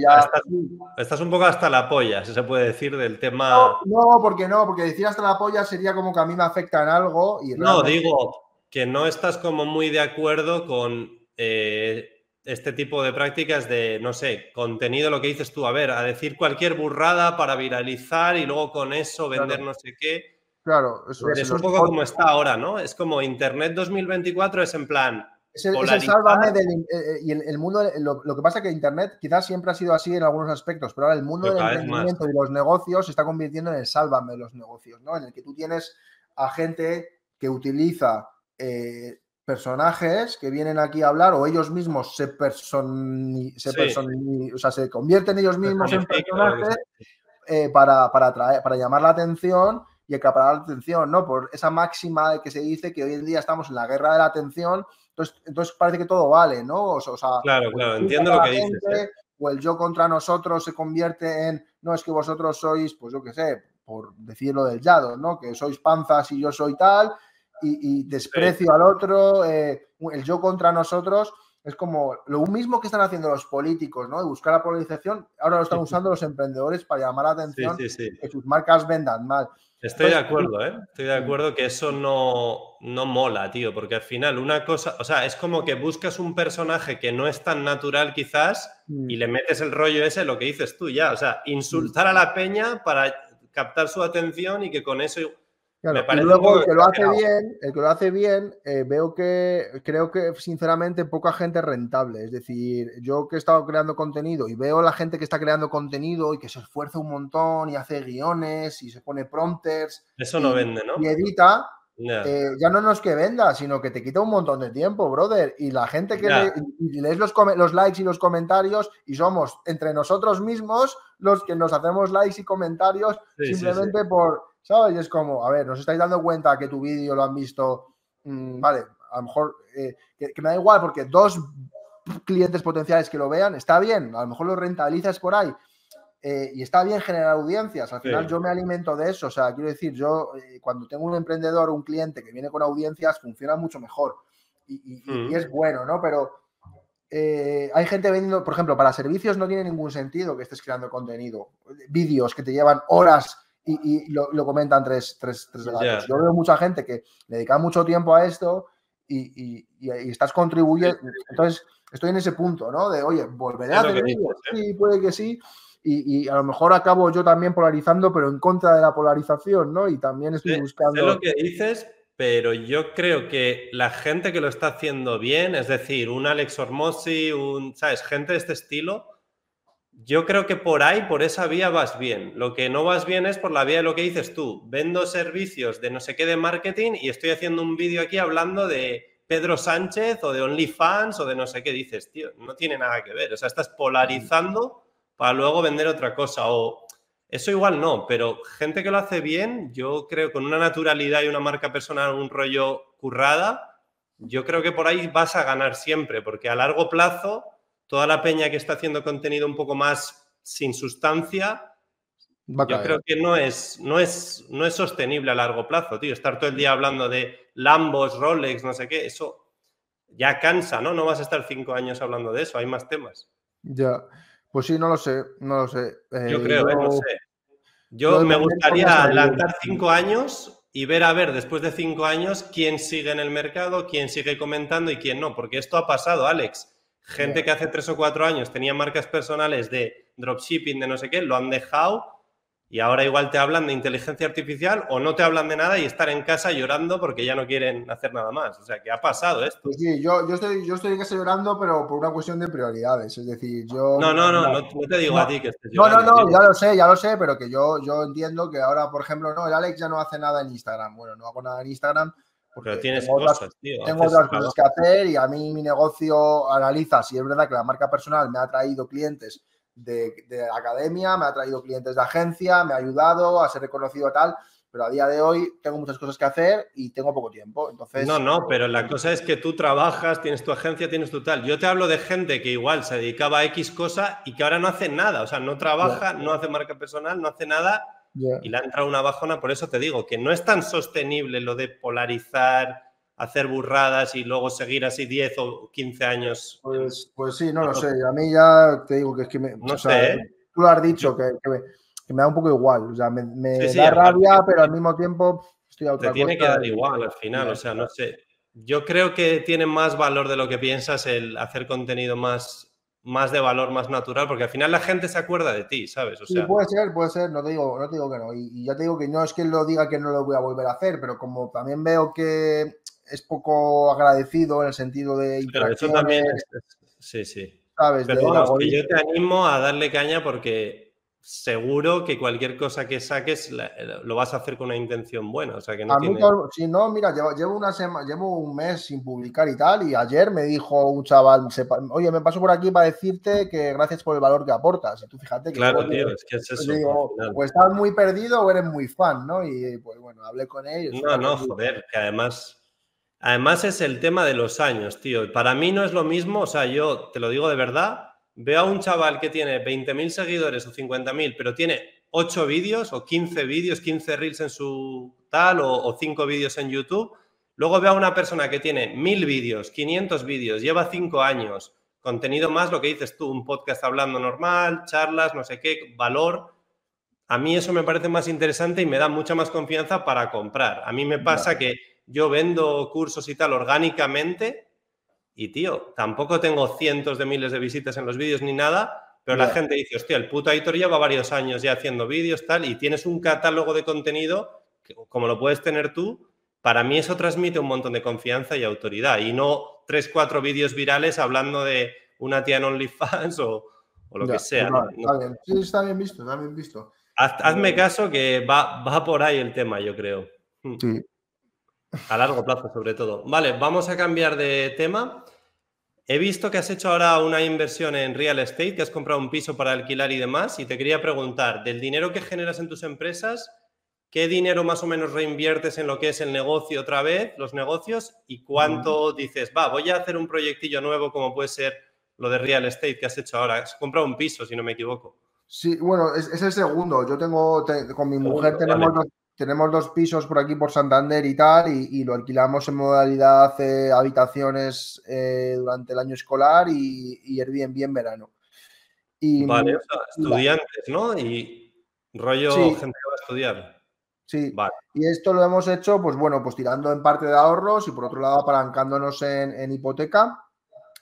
Estás, un poco hasta la polla, si se puede decir, del tema. No, porque no, porque decir hasta la polla sería como que a mí me afecta en algo. Y no, digo que no estás como muy de acuerdo con eh, este tipo de prácticas de, no sé, contenido, lo que dices tú, a ver, a decir cualquier burrada para viralizar y luego con eso vender no sé qué. Claro, eso es. Es un poco como está ahora, ¿no? Es como Internet 2024 es en plan es el, sálvame del, eh, eh, y el, mundo, lo, que pasa es que Internet quizás siempre ha sido así en algunos aspectos, pero ahora el mundo del emprendimiento y los negocios se está convirtiendo en el sálvame de los negocios, ¿no? En el que tú tienes a gente que utiliza eh, personajes que vienen aquí a hablar o ellos mismos se, person, se, o sea, se convierten ellos mismos en personajes para, para, para llamar la atención y acaparar la atención, ¿no? Por esa máxima de que se dice que hoy en día estamos en la guerra de la atención entonces, entonces parece que todo vale, ¿no? O, sea, claro, claro, entiendo lo que dices. ¿eh? O el yo contra nosotros se convierte en, no, es que vosotros sois, pues yo qué sé, por decirlo del yado, ¿no? Que sois panzas y yo soy tal, y, desprecio al otro, eh, el yo contra nosotros. Es como lo mismo que están haciendo los políticos, ¿no? De buscar la polarización, ahora lo están usando los emprendedores para llamar la atención que sus marcas vendan mal. Estoy de acuerdo, ¿eh? Estoy de acuerdo que eso no, no mola, tío, porque al final una cosa, o sea, es como que buscas un personaje que no es tan natural quizás mm. y le metes el rollo ese, lo que dices tú ya, o sea, insultar a la peña para captar su atención y que con eso y luego el que lo hace bien, el que lo hace bien, eh, veo que creo que sinceramente poca gente es rentable. Es decir, yo que he estado creando contenido y veo la gente que está creando contenido y que se esfuerza un montón y hace guiones y se pone prompters. Eso no vende, ¿no? Y edita. Eh, ya no es que venda, sino que te quita un montón de tiempo, brother. Y la gente que lees los, los likes y los comentarios y somos entre nosotros mismos los que nos hacemos likes y comentarios simplemente por ¿sabes? Y es como, a ver, nos estáis dando cuenta que tu vídeo lo han visto, mm, vale, a lo mejor, eh, que, me da igual porque dos clientes potenciales que lo vean, está bien, a lo mejor lo rentabilizas por ahí. Eh, y está bien generar audiencias. Al final yo me alimento de eso. O sea, quiero decir, yo eh, cuando tengo un emprendedor o un cliente que viene con audiencias, funciona mucho mejor. Y, y es bueno, ¿no? Pero hay gente vendiendo, por ejemplo, para servicios no tiene ningún sentido que estés creando contenido. Vídeos que te llevan horas y, lo, comentan tres, tres, tres Yo veo mucha gente que dedica mucho tiempo a esto y, estás contribuyendo. Entonces, estoy en ese punto, ¿no? De, oye, volveré a hacer ¿eh? Sí, puede que sí. Y, a lo mejor acabo yo también polarizando, pero en contra de la polarización, ¿no? Y también estoy buscando. Sé lo que dices, pero yo creo que la gente que lo está haciendo bien, es decir, un Alex Ormosi, un, ¿sabes? Gente de este estilo, yo creo que por ahí, por esa vía vas bien. Lo que no vas bien es por la vía de lo que dices tú. Vendo servicios de no sé qué de marketing y estoy haciendo un vídeo aquí hablando de Pedro Sánchez o de OnlyFans o de no sé qué dices, tío. No tiene nada que ver. O sea, estás polarizando para luego vender otra cosa. O eso igual no, pero gente que lo hace bien, yo creo con una naturalidad y una marca personal, un rollo currada, yo creo que por ahí vas a ganar siempre, porque a largo plazo toda la peña que está haciendo contenido un poco más sin sustancia, yo creo que no es, no, es, no es sostenible a largo plazo, tío. Estar todo el día hablando de Lambos, Rolex, no sé qué, eso ya cansa, ¿no? No vas a estar cinco años hablando de eso, hay más temas. Ya, pues sí, no lo sé, no lo sé. yo eh, creo, ¿eh? no sé. Yo, me gustaría adelantar cinco años y ver a ver después de cinco años quién sigue en el mercado, quién sigue comentando y quién no, porque esto ha pasado, Alex. Gente que hace tres o cuatro años tenía marcas personales de dropshipping, de no sé qué, lo han dejado y ahora igual te hablan de inteligencia artificial o no te hablan de nada y estar en casa llorando porque ya no quieren hacer nada más. O sea, ¿qué ha pasado esto? Pues sí, yo, yo, estoy, yo estoy en casa llorando, pero por una cuestión de prioridades. Es decir, yo. No, no, no, no, te digo a ti que estés llorando. No, no, no, ya lo sé, ya lo sé, pero que yo, yo entiendo que ahora, por ejemplo, no, el Alex ya no hace nada en Instagram. Bueno, no hago nada en Instagram. Porque pero tienes tengo cosas, otras, tío. Tengo otras cosas que hacer y a mí mi negocio analiza si es verdad que la marca personal me ha traído clientes de, academia, me ha traído clientes de agencia, me ha ayudado a ser reconocido tal, pero a día de hoy tengo muchas cosas que hacer y tengo poco tiempo. Entonces, no, no, pero la cosa es que tú trabajas, tienes tu agencia, tienes tu tal. Yo te hablo de gente que igual se dedicaba a X cosa y que ahora no hace nada, o sea, no trabaja, no hace marca personal, no hace nada y le ha entrado una bajona. Por eso te digo que no es tan sostenible lo de polarizar hacer burradas y luego seguir así 10 o 15 años. Pues, pues sí, no lo sé. A mí ya te digo que es que me. No sé. ¿eh? Tú lo has dicho, que, me, da un poco igual. O sea, me, da rabia, pero al mismo tiempo estoy a otra Te tiene que dar igual al final. O sea, no sé. Yo creo que tiene más valor de lo que piensas el hacer contenido más más de valor, más natural, porque al final la gente se acuerda de ti, ¿sabes? O sea, sí, puede ser, puede ser, no te digo, no te digo que no. Y, y, ya te digo que no es que lo diga que no lo voy a volver a hacer, pero como también veo que es poco agradecido en el sentido de Pero eso también es, sí, sí. ¿sabes? Pero vamos, que yo te animo a darle caña porque seguro que cualquier cosa que saques lo vas a hacer con una intención buena. O sea, que no tiene... Si no, mira, llevo, una semana, llevo un mes sin publicar y tal, y ayer me dijo un chaval, oye, me paso por aquí para decirte que gracias por el valor que aportas. Y tú fíjate que... Claro, tío, es que es pues. Digo, o estás muy perdido o eres muy fan, ¿no? Y pues bueno, hablé con ellos. No, no, joder, que además Además es el tema de los años, tío. Para mí no es lo mismo, o sea, yo te lo digo de verdad, veo a un chaval que tiene 20.000 seguidores o 50.000, pero tiene 8 vídeos o 15 vídeos, 15 reels en su tal o, 5 vídeos en YouTube. Luego veo a una persona que tiene 1.000 vídeos, 500 vídeos, lleva 5 años, contenido más, lo que dices tú, un podcast hablando normal, charlas, no sé qué, valor. A mí eso me parece más interesante y me da mucha más confianza para comprar. A mí me pasa que yo vendo cursos y tal orgánicamente y, tío, tampoco tengo cientos de miles de visitas en los vídeos ni nada, pero la gente dice, hostia, el puto Aitor lleva varios años ya haciendo vídeos, tal, y tienes un catálogo de contenido, como lo puedes tener tú, para mí eso transmite un montón de confianza y autoridad, y no tres, cuatro vídeos virales hablando de una tía en OnlyFans o, o lo que sea. Sí, está bien visto, está bien visto. hazme caso que va, va por ahí el tema, yo creo. Sí, a largo plazo, sobre todo. Vale, vamos a cambiar de tema. He visto que has hecho ahora una inversión en real estate, que has comprado un piso para alquilar y demás, y te quería preguntar, del dinero que generas en tus empresas, ¿qué dinero más o menos reinviertes en lo que es el negocio otra vez, los negocios, y cuánto dices, va, voy a hacer un proyectillo nuevo como puede ser lo de real estate que has hecho ahora? Has comprado un piso, si no me equivoco. Sí, bueno, es, el segundo. Yo tengo, con mi mujer tenemos tenemos dos pisos por aquí por Santander y tal, y, lo alquilamos en modalidad de habitaciones eh, durante el año escolar y, y Airbnb en verano. Y, vale, estudiantes, ¿no? Y rollo gente que va a estudiar. Sí, vale. y esto lo hemos hecho, pues bueno, pues tirando en parte de ahorros y por otro lado apalancándonos en, hipoteca.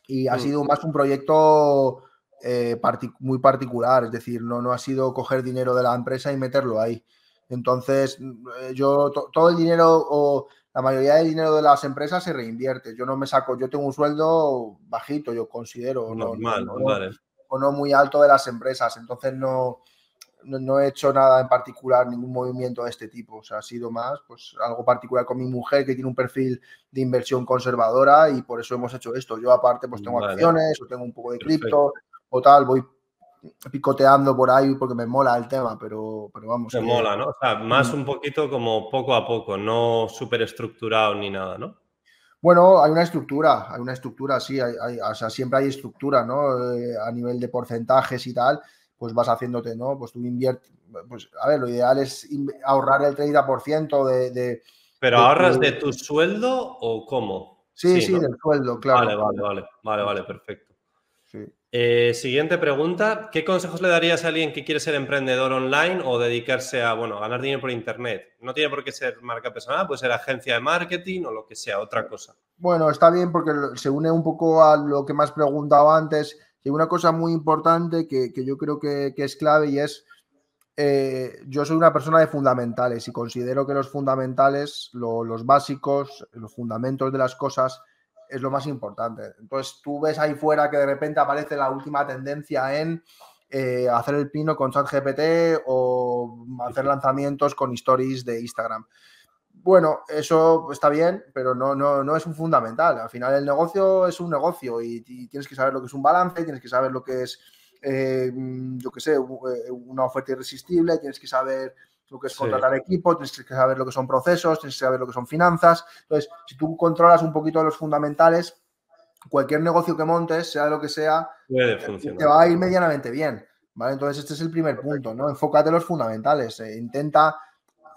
Y ha mm. sido más un proyecto eh, muy particular, es decir, no, no ha sido coger dinero de la empresa y meterlo ahí. Entonces, eh, yo todo el dinero o la mayoría del dinero de las empresas se reinvierte. Yo no me saco, yo tengo un sueldo bajito, yo considero. Normal, no, vale. O no muy alto de las empresas. Entonces, no, no, he hecho nada en particular, ningún movimiento de este tipo. O sea, ha sido más, pues, algo particular con mi mujer que tiene un perfil de inversión conservadora y por eso hemos hecho esto. Yo, aparte, pues tengo acciones o tengo un poco de cripto o tal, voy picoteando por ahí porque me mola el tema, pero, pero vamos. Me mola, ¿no? O sea, más un poquito como poco a poco, no súper estructurado ni nada, ¿no? Bueno, hay una estructura, hay una estructura, sí, hay, o sea, siempre hay estructura, ¿no? Eh, a nivel de porcentajes y tal, pues vas haciéndote, ¿no? Pues tú inviertes, pues a ver, lo ideal es ahorrar el 30% de, de... ¿Pero ahorras de tu sueldo o cómo? Sí, sí, del sueldo, claro. Vale, vale, vale, vale, vale, perfecto. Eh, siguiente pregunta. ¿Qué consejos le darías a alguien que quiere ser emprendedor online o dedicarse a, bueno, ganar dinero por internet? No tiene por qué ser marca personal, puede ser agencia de marketing o lo que sea, otra cosa. Bueno, está bien porque se une un poco a lo que me has preguntado antes. Y una cosa muy importante que, yo creo que, es clave y es, eh, yo soy una persona de fundamentales y considero que los fundamentales, los básicos, los fundamentos de las cosas, es lo más importante. Entonces tú ves ahí fuera que de repente aparece la última tendencia en eh, hacer el pino con ChatGPT o hacer lanzamientos con stories de Instagram. Bueno, eso está bien, pero no, no, no es un fundamental. Al final el negocio es un negocio y, tienes que saber lo que es un balance, tienes que saber lo que es, eh, yo qué sé, eh, una oferta irresistible, tienes que saber lo que es contratar equipo, tienes que saber lo que son procesos, tienes que saber lo que son finanzas. Entonces, si tú controlas un poquito los fundamentales, cualquier negocio que montes, sea lo que sea, te va a ir medianamente bien. ¿vale? Entonces, este es el primer punto, ¿no? Enfócate en los fundamentales. Eh, intenta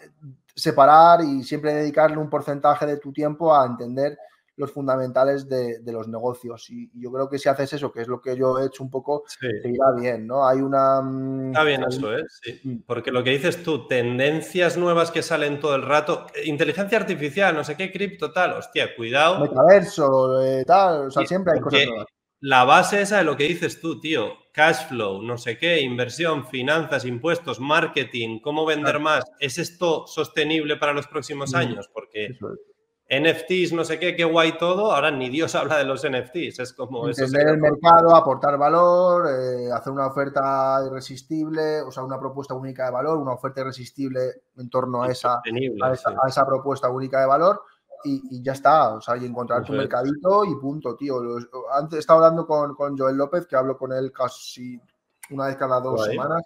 eh, separar y siempre dedicarle un porcentaje de tu tiempo a entender los fundamentales de, los negocios. Y, yo creo que si haces eso, que es lo que yo he hecho un poco, te irá bien, ¿no? Hay una... Mm, Está bien eso, ¿eh? Sí. Mm. Porque lo que dices tú, tendencias nuevas que salen todo el rato, inteligencia artificial, no sé qué, cripto, tal, hostia, cuidado. Metaverso, eh, tal, o sea, siempre hay cosas nuevas. La base esa de lo que dices tú, tío, cash flow, no sé qué, inversión, finanzas, impuestos, marketing, cómo vender más, ¿es esto sostenible para los próximos años? Porque... NFTs, no sé qué, qué guay todo. Ahora ni Dios habla de los NFTs. Es como Entender el mercado, aportar valor, eh, hacer una oferta irresistible, o sea, una propuesta única de valor, una oferta irresistible en torno a esa, a esa, propuesta única de valor. Y, ya está, o sea, y encontrar tu mercadito y punto, tío. antes he estado hablando con, Joel López, que hablo con él casi una vez cada dos semanas,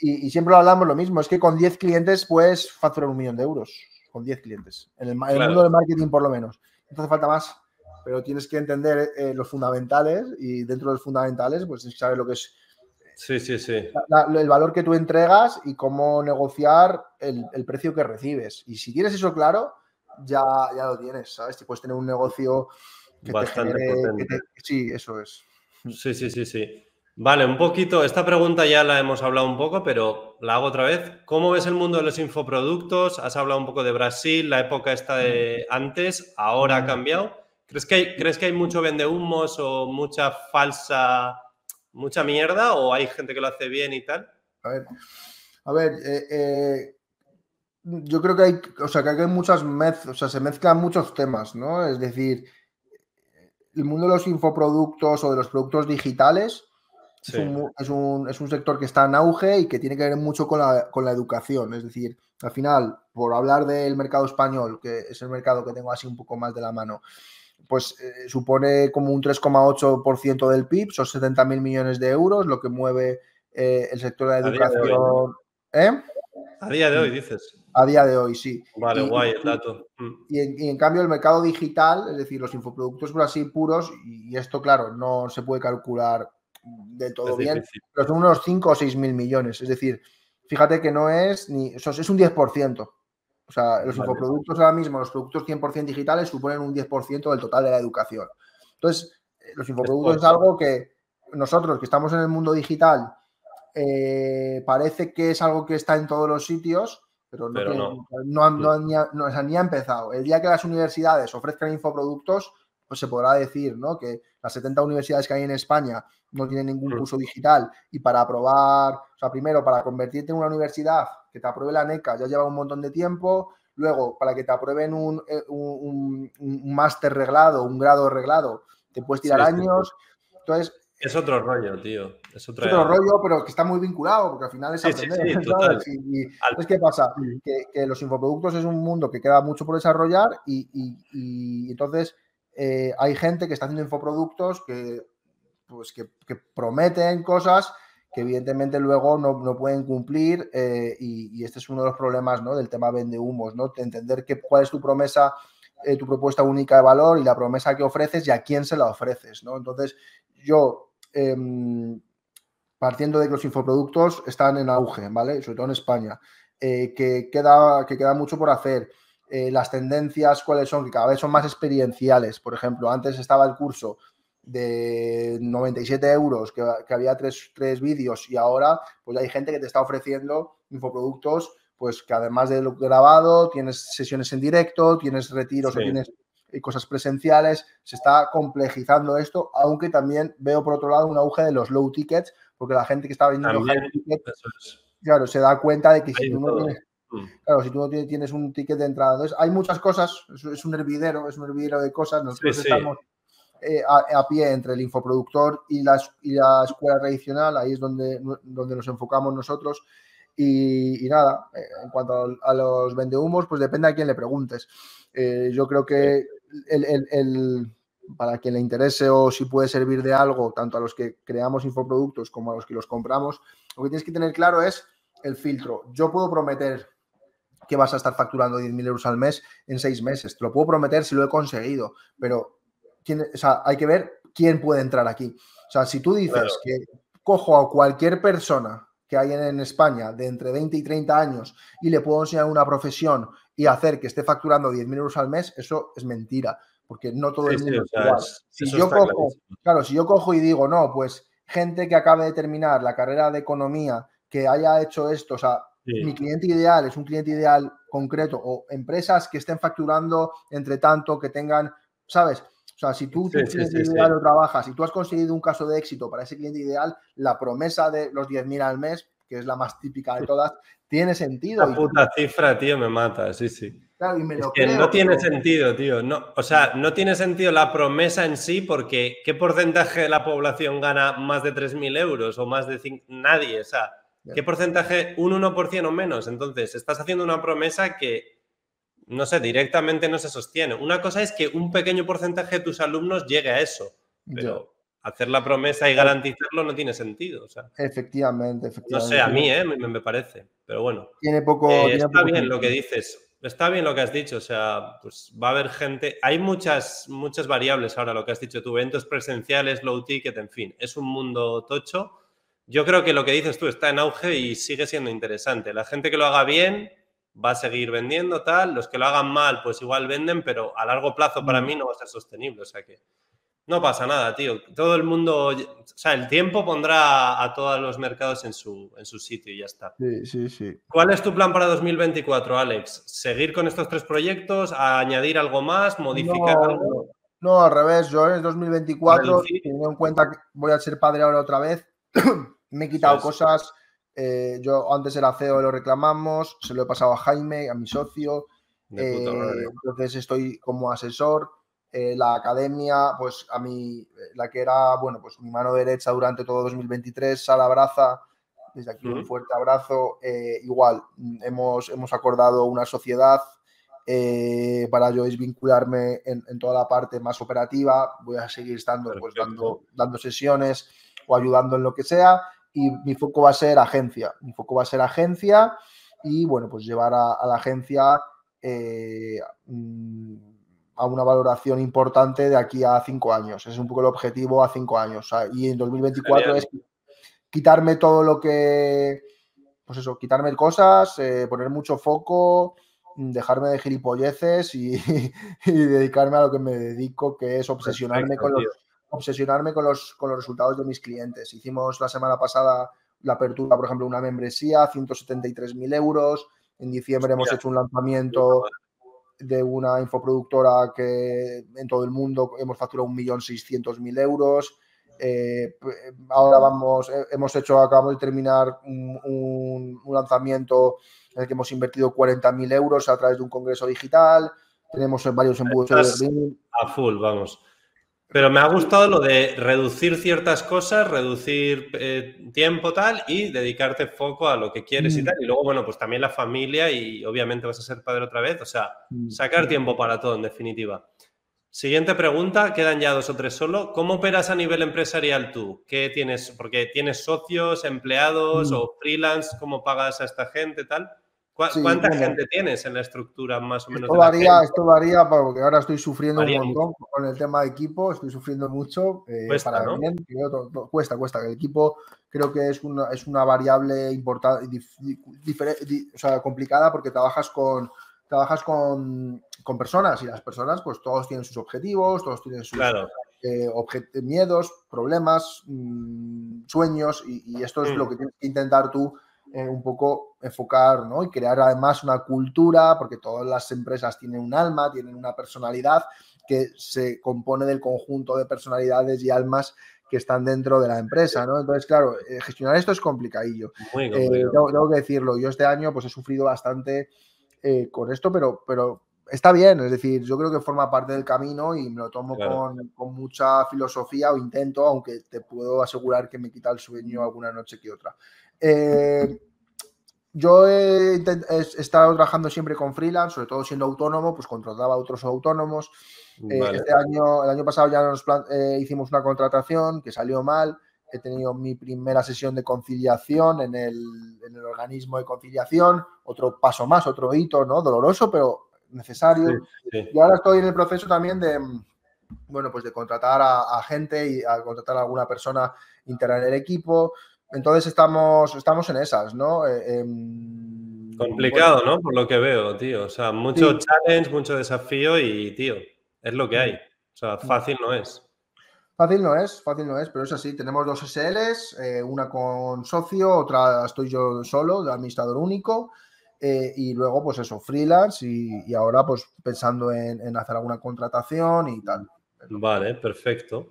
y, y, siempre hablamos lo mismo, es que con 10 clientes puedes facturar un millón de euros con 10 clientes. En el, mundo del marketing, por lo menos. Entonces falta más, pero tienes que entender eh, los fundamentales y dentro de los fundamentales, pues tienes que saber lo que es. Sí, sí, sí. el valor que tú entregas y cómo negociar el, precio que recibes. Y si tienes eso claro, ya, ya lo tienes, ¿sabes? Si puedes tener un negocio que Bastante te genere. Sí, eso es. Sí, sí, sí, sí. Vale, un poquito, esta pregunta ya la hemos hablado un poco, pero la hago otra vez. ¿Cómo ves el mundo de los infoproductos? Has hablado un poco de Brasil, la época está de antes, ahora ha cambiado. ¿Crees que hay, ¿crees que hay mucho vendehumos o mucha falsa, mucha mierda o hay gente que lo hace bien y tal? A ver, a ver eh, eh, yo creo que hay, o sea, que hay muchas mezclas, o sea, se mezclan muchos temas, ¿no? Es decir, el mundo de los infoproductos o de los productos digitales es, un, sector que está en auge y que tiene que ver mucho con la, educación. Es decir, al final, por hablar del mercado español, que es el mercado que tengo así un poco más de la mano, pues eh, supone como un 3,8% del PIB, son 70 mil millones de euros, lo que mueve eh, el sector de la educación. ¿Eh? A día de hoy, dices. A día de hoy, sí. Vale, guay el dato. Mm. Y, en, cambio el mercado digital, es decir, los infoproductos por así puros, y esto, claro, no se puede calcular de todo bien, pero son unos 5 o 6 mil millones. Es decir, fíjate que no es ni. Eso es un 10%. O sea, los infoproductos ahora mismo, los productos 100% digitales, suponen un 10% del total de la educación. Entonces, eh, los infoproductos es, algo que nosotros que estamos en el mundo digital, eh, parece que es algo que está en todos los sitios, pero no, no. ni, ha, empezado. El día que las universidades ofrezcan infoproductos, pues se podrá decir ¿no? que las 70 universidades que hay en España no tienen ningún curso digital y para aprobar, o sea, primero para convertirte en una universidad que te apruebe la NECA ya lleva un montón de tiempo, luego para que te aprueben un, eh, un, máster reglado, un grado reglado, te puedes tirar años. Entonces, es otro rollo, tío. Es, otro rollo, pero que está muy vinculado, porque al final es aprender. y, ¿qué pasa? Que, los infoproductos es un mundo que queda mucho por desarrollar y entonces eh, hay gente que está haciendo infoproductos que, pues, que, prometen cosas que evidentemente luego no, pueden cumplir eh, y, este es uno de los problemas ¿no? del tema vende humos, ¿no? entender que, cuál es tu promesa, eh, tu propuesta única de valor y la promesa que ofreces y a quién se la ofreces. ¿no? Entonces, yo, em, partiendo de que los infoproductos están en auge, ¿vale? Sobre todo en España, que, queda, que queda mucho por hacer. Eh, las tendencias cuáles son, que cada vez son más experienciales. Por ejemplo, antes estaba el curso de 97 euros, que, había tres, tres vídeos y ahora pues hay gente que te está ofreciendo infoproductos, pues que además de lo grabado, tienes sesiones en directo, tienes retiros o tienes cosas presenciales, se está complejizando esto, aunque también veo por otro lado un auge de los low tickets, porque la gente que está vendiendo high tickets, claro, se da cuenta de que si tú no tienes. Claro, si tú no tienes un ticket de entrada, entonces hay muchas cosas, es, un hervidero, es un hervidero de cosas, nosotros estamos eh, a, pie entre el infoproductor y la, y la escuela tradicional, ahí es donde, donde nos enfocamos nosotros. Y, nada, eh, en cuanto a, los vendehumos, pues depende a quién le preguntes. Eh, yo creo que el, para quien le interese o si puede servir de algo, tanto a los que creamos infoproductos como a los que los compramos, lo que tienes que tener claro es el filtro. Yo puedo prometer que vas a estar facturando 10.000 euros al mes en seis meses. Te lo puedo prometer si lo he conseguido, pero hay que ver quién puede entrar aquí. O sea, si tú dices que cojo a cualquier persona que hay en España de entre 20 y 30 años y le puedo enseñar una profesión y hacer que esté facturando 10.000 euros al mes, eso es mentira, porque no todo el mundo es igual. si yo cojo, claro, si yo cojo y digo, no, pues gente que acabe de terminar la carrera de economía, que haya hecho esto, o sea, mi cliente ideal es un cliente ideal concreto, o empresas que estén facturando entre tanto, que tengan, ¿sabes? O sea, si tú, tu cliente ideal lo trabajas y tú has conseguido un caso de éxito para ese cliente ideal, la promesa de los 10.000 al mes, que es la más típica de todas, tiene sentido. La puta cifra, tío, me mata, sí, sí. Claro, y me lo que no tiene sentido, tío. No, o sea, no tiene sentido la promesa en sí porque ¿qué porcentaje de la población gana más de 3.000 euros o más de 5? Nadie, o sea, ¿qué porcentaje? Un 1% o menos. Entonces, estás haciendo una promesa que, no sé, directamente no se sostiene. Una cosa es que un pequeño porcentaje de tus alumnos llegue a eso, pero hacer la promesa y garantizarlo no tiene sentido. efectivamente, efectivamente. No sé, a mí, ¿eh? me, parece. Pero bueno. Tiene poco. Eh, está bien lo que dices. Está bien lo que has dicho. O sea, pues va a haber gente. Hay muchas, muchas variables ahora, lo que has dicho tú. Eventos presenciales, low ticket, en fin. Es un mundo tocho. Yo creo que lo que dices tú está en auge y sigue siendo interesante. La gente que lo haga bien va a seguir vendiendo, tal. Los que lo hagan mal, pues igual venden, pero a largo plazo para mm. mí no va a ser sostenible. O sea que no pasa nada, tío. Todo el mundo, o sea, el tiempo pondrá a todos los mercados en su, en su sitio y ya está. Sí, sí, sí. ¿Cuál es tu plan para 2024, Alex? ¿Seguir con estos tres proyectos? ¿Añadir algo más? ¿Modificar algo? No, al revés. Yo en 2024, teniendo en cuenta que voy a ser padre ahora otra vez, me he quitado cosas. Eh, yo antes era CEO, lo reclamamos, se lo he pasado a Jaime, a mi socio. Eh, entonces estoy como asesor eh, la academia, pues a mí, la que era, bueno, pues mi mano derecha durante todo 2023, Sala Braza, desde aquí un fuerte abrazo. Igual, mm, hemos, hemos acordado una sociedad para yo vincularme en, toda la parte más operativa. Voy a seguir estando, pues, dando, dando sesiones o ayudando en lo que sea. Y mi foco va a ser agencia. Mi foco va a ser agencia y, bueno, pues llevar a, la agencia. Mm, a una valoración importante de aquí a cinco años. Es un poco el objetivo a cinco años. y en 2024 es quitarme todo lo que, pues eso, quitarme cosas, eh, poner mucho foco, dejarme de gilipolleces y, dedicarme a lo que me dedico, que es obsesionarme, con los, obsesionarme con, los, con los resultados de mis clientes. Hicimos la semana pasada la apertura, por ejemplo, una membresía, 173.000 euros. En diciembre hemos hecho un lanzamiento de una infoproductora que en todo el mundo hemos facturado 1.600.000 euros. Eh, ahora vamos, eh, hemos hecho, acabamos de terminar un, lanzamiento en el que hemos invertido 40.000 euros a través de un congreso digital. Tenemos varios embudos de A full, vamos. Pero me ha gustado lo de reducir ciertas cosas, reducir eh, tiempo tal y dedicarte foco a lo que quieres y mm. tal. Y luego, bueno, pues también la familia y obviamente vas a ser padre otra vez. O sea, mm. sacar tiempo para todo, en definitiva. Siguiente pregunta, quedan ya dos o tres solo. ¿Cómo operas a nivel empresarial tú? ¿Qué tienes? Porque tienes socios, empleados mm. o freelance, ¿cómo pagas a esta gente tal? ¿Cuánta gente tienes en la estructura más o menos? Esto varía, esto varía porque ahora estoy sufriendo un montón con el tema de equipo, estoy sufriendo mucho. Eh, cuesta, para bien, cuesta, cuesta. El equipo creo que es una, es una variable importante, o sea, complicada porque trabajas con trabajas con, con, personas y las personas, pues todos tienen sus objetivos, todos tienen sus, miedos, problemas, mm, sueños, y, esto es mm. lo que tienes que intentar tú un poco enfocar ¿no? y crear además una cultura, porque todas las empresas tienen un alma, tienen una personalidad que se compone del conjunto de personalidades y almas que están dentro de la empresa, ¿no? Entonces, claro, eh, gestionar esto es complicadillo. Eh, tengo, que decirlo, yo este año pues he sufrido bastante eh, con esto, pero, pero está bien, es decir, yo creo que forma parte del camino y me lo tomo con, mucha filosofía o intento, aunque te puedo asegurar que me quita el sueño alguna noche que otra. Yo he, estado trabajando siempre con freelance, sobre todo siendo autónomo, pues contrataba a otros autónomos. Eh, este año, el año pasado ya nos eh, hicimos una contratación que salió mal. He tenido mi primera sesión de conciliación en el, organismo de conciliación, otro paso más, otro hito, ¿no? Doloroso, pero necesario. Y ahora estoy en el proceso también de, bueno, pues de contratar a, gente y a contratar a alguna persona interna en el equipo. Entonces estamos, estamos en esas, ¿no? Eh, em, Complicado, ¿no? Por lo que veo, tío. O sea, mucho challenge, mucho desafío y, tío, es lo que hay. O sea, fácil no es. Fácil no es, fácil no es, pero es así. Tenemos dos SLs, eh, una con socio, otra estoy yo solo, de administrador único. Eh, y luego, pues eso, freelance y, ahora, pues pensando en, hacer alguna contratación y tal. Vale, perfecto.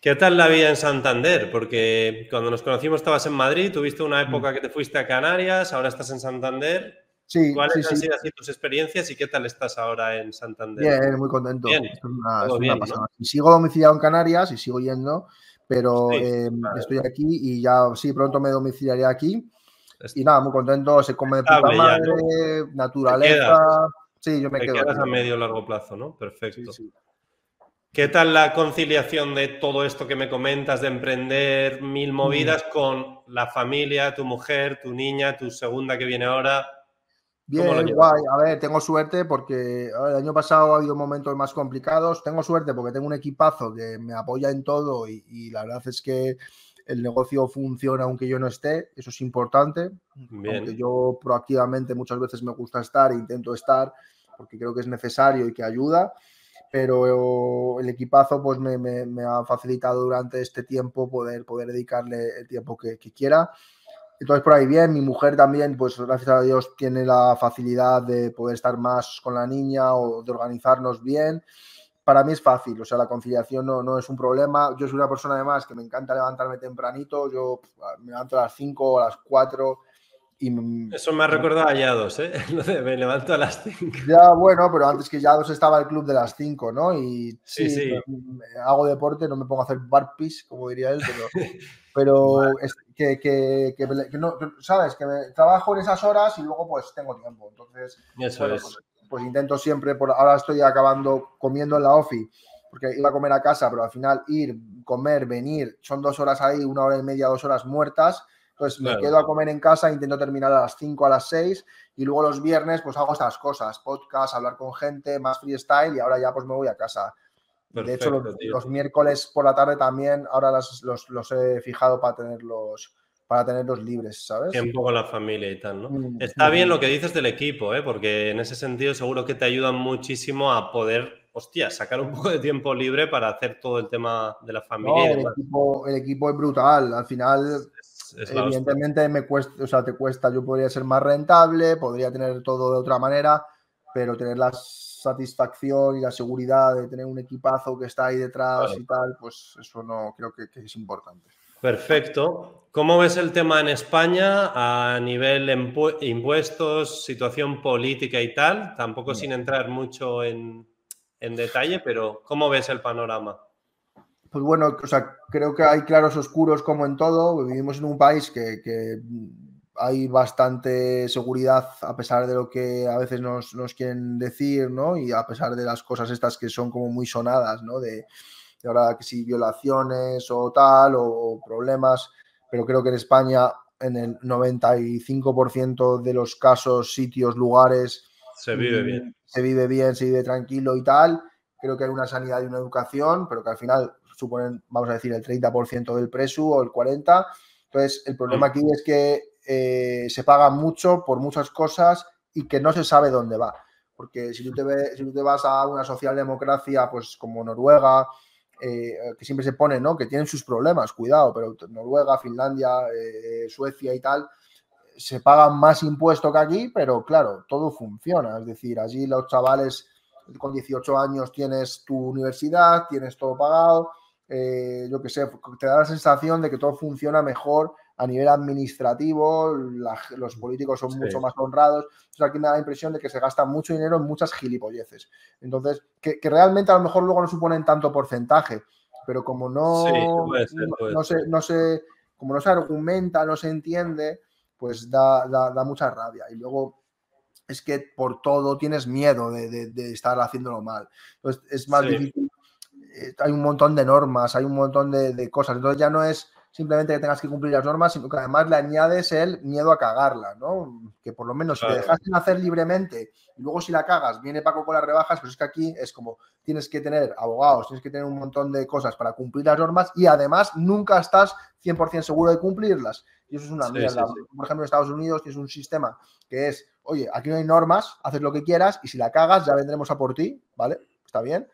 ¿Qué tal la vida en Santander? Porque cuando nos conocimos estabas en Madrid, tuviste una mm. época que te fuiste a Canarias, ahora estás en Santander. ¿Cuáles han sido tus experiencias y qué tal estás ahora en Santander? Bien, muy contento. Sigo domiciliado en Canarias y sigo yendo, pero em, estoy aquí y ya sí, pronto me domiciliaré aquí. Y nada, muy contento, se come de puta madre, naturaleza. Sí, yo me quedo. Quedas a medio largo plazo, ¿no? Perfecto. ¿Qué tal la conciliación de todo esto que me comentas de emprender mil mm. movidas con la familia, tu mujer, tu niña, tu segunda que viene ahora? Bien, guay. A ver, tengo suerte porque el año pasado ha habido momentos más complicados. Tengo suerte porque tengo un equipazo que me apoya en todo y, la verdad es que el negocio funciona aunque yo no esté. Eso es importante. Aunque yo proactivamente muchas veces me gusta estar e intento estar porque creo que es necesario y que ayuda. Pero el equipazo pues me, ha facilitado durante este tiempo poder, poder dedicarle el tiempo que, quiera. Entonces, por ahí bien, mi mujer también, pues gracias a Dios, tiene la facilidad de poder estar más con la niña o de organizarnos bien. Para mí es fácil, o sea, la conciliación no, no es un problema. Yo soy una persona además que me encanta levantarme tempranito, yo me levanto a las 5 o a las 4 y... Eso me ha recordado a Yados, ¿eh? me levanto a las 5. Ya, bueno, pero antes que Yados estaba el club de las 5, ¿no? Y sí, sí, hago deporte, no me pongo a hacer burpees, como diría él, pero... pero que, que, que, no, ¿sabes? Que me, trabajo en esas horas y luego pues tengo tiempo. Entonces, pues, pues, intento siempre, por ahora estoy acabando comiendo en la OFI, porque iba a comer a casa, pero al final ir, comer, venir, son dos horas ahí, una hora y media, dos horas muertas. Entonces me quedo a comer en casa, intento terminar a las 5, a las 6 y luego los viernes pues hago estas cosas, podcast, hablar con gente, más freestyle y ahora ya pues me voy a casa de hecho, los, miércoles por la tarde también, ahora los, he fijado para tenerlos, para tenerlos libres, ¿sabes? Tiempo con la familia y tal, ¿no? Mm, Está bien lo que dices del equipo, ¿eh? porque en ese sentido seguro que te ayudan muchísimo a poder, hostia, sacar un poco de tiempo libre para hacer todo el tema de la familia. el, equipo, el, equipo, es brutal, al final... evidentemente me cuesta, o sea, te cuesta, yo podría ser más rentable, podría tener todo de otra manera, pero tener las satisfacción y la seguridad de tener un equipazo que está ahí detrás y tal, pues eso no creo que, es importante. Perfecto. ¿Cómo ves el tema en España a nivel impuestos, situación política y tal? Tampoco sin entrar mucho en, detalle, pero ¿cómo ves el panorama? Pues bueno, o sea, creo que hay claros oscuros como en todo. Vivimos en un país que hay bastante seguridad a pesar de lo que a veces nos, quieren decir, ¿no? Y a pesar de las cosas estas que son como muy sonadas, ¿no? De, ahora que si violaciones o tal, o, problemas, pero creo que en España en el 95% de los casos, sitios, lugares... Se vive bien. Se vive bien, se vive tranquilo y tal. Creo que hay una sanidad y una educación, pero que al final suponen, vamos a decir, el 30% del presu o el 40%. Entonces, el problema mm. aquí es que eh, se paga mucho por muchas cosas y que no se sabe dónde va. Porque si tú te, si tú te vas a una socialdemocracia, pues como Noruega eh, que siempre se pone, ¿no? Que tienen sus problemas, cuidado, pero Noruega, Finlandia, eh, Suecia y tal, se pagan más impuesto que aquí, pero claro, todo funciona. Es decir, allí los chavales con 18 años tienes tu universidad, tienes todo pagado, eh, yo qué sé, te da la sensación de que todo funciona mejor a nivel administrativo, los políticos son mucho más honrados. Entonces aquí me da la impresión de que se gasta mucho dinero en muchas gilipolleces. Entonces, que, realmente a lo mejor luego no suponen tanto porcentaje, pero como no, no, se, no se, como no se argumenta, no se entiende, pues da, da, mucha rabia. Y luego es que por todo tienes miedo de, estar haciéndolo mal. Entonces es más difícil. Eh, hay un montón de normas, hay un montón de, de, cosas. Entonces ya no es simplemente que tengas que cumplir las normas, sino que además le añades el miedo a cagarla, ¿no? Que por lo menos si te dejas hacer libremente y luego si la cagas, viene Paco con las rebajas, pero es que aquí es como tienes que tener abogados, tienes que tener un montón de cosas para cumplir las normas y además nunca estás 100% seguro de cumplirlas. Y eso es una mierda. Por ejemplo, en Estados Unidos tienes un sistema que es, oye, aquí no hay normas, haces lo que quieras y si la cagas ya vendremos a por ti, ¿vale? Está bien.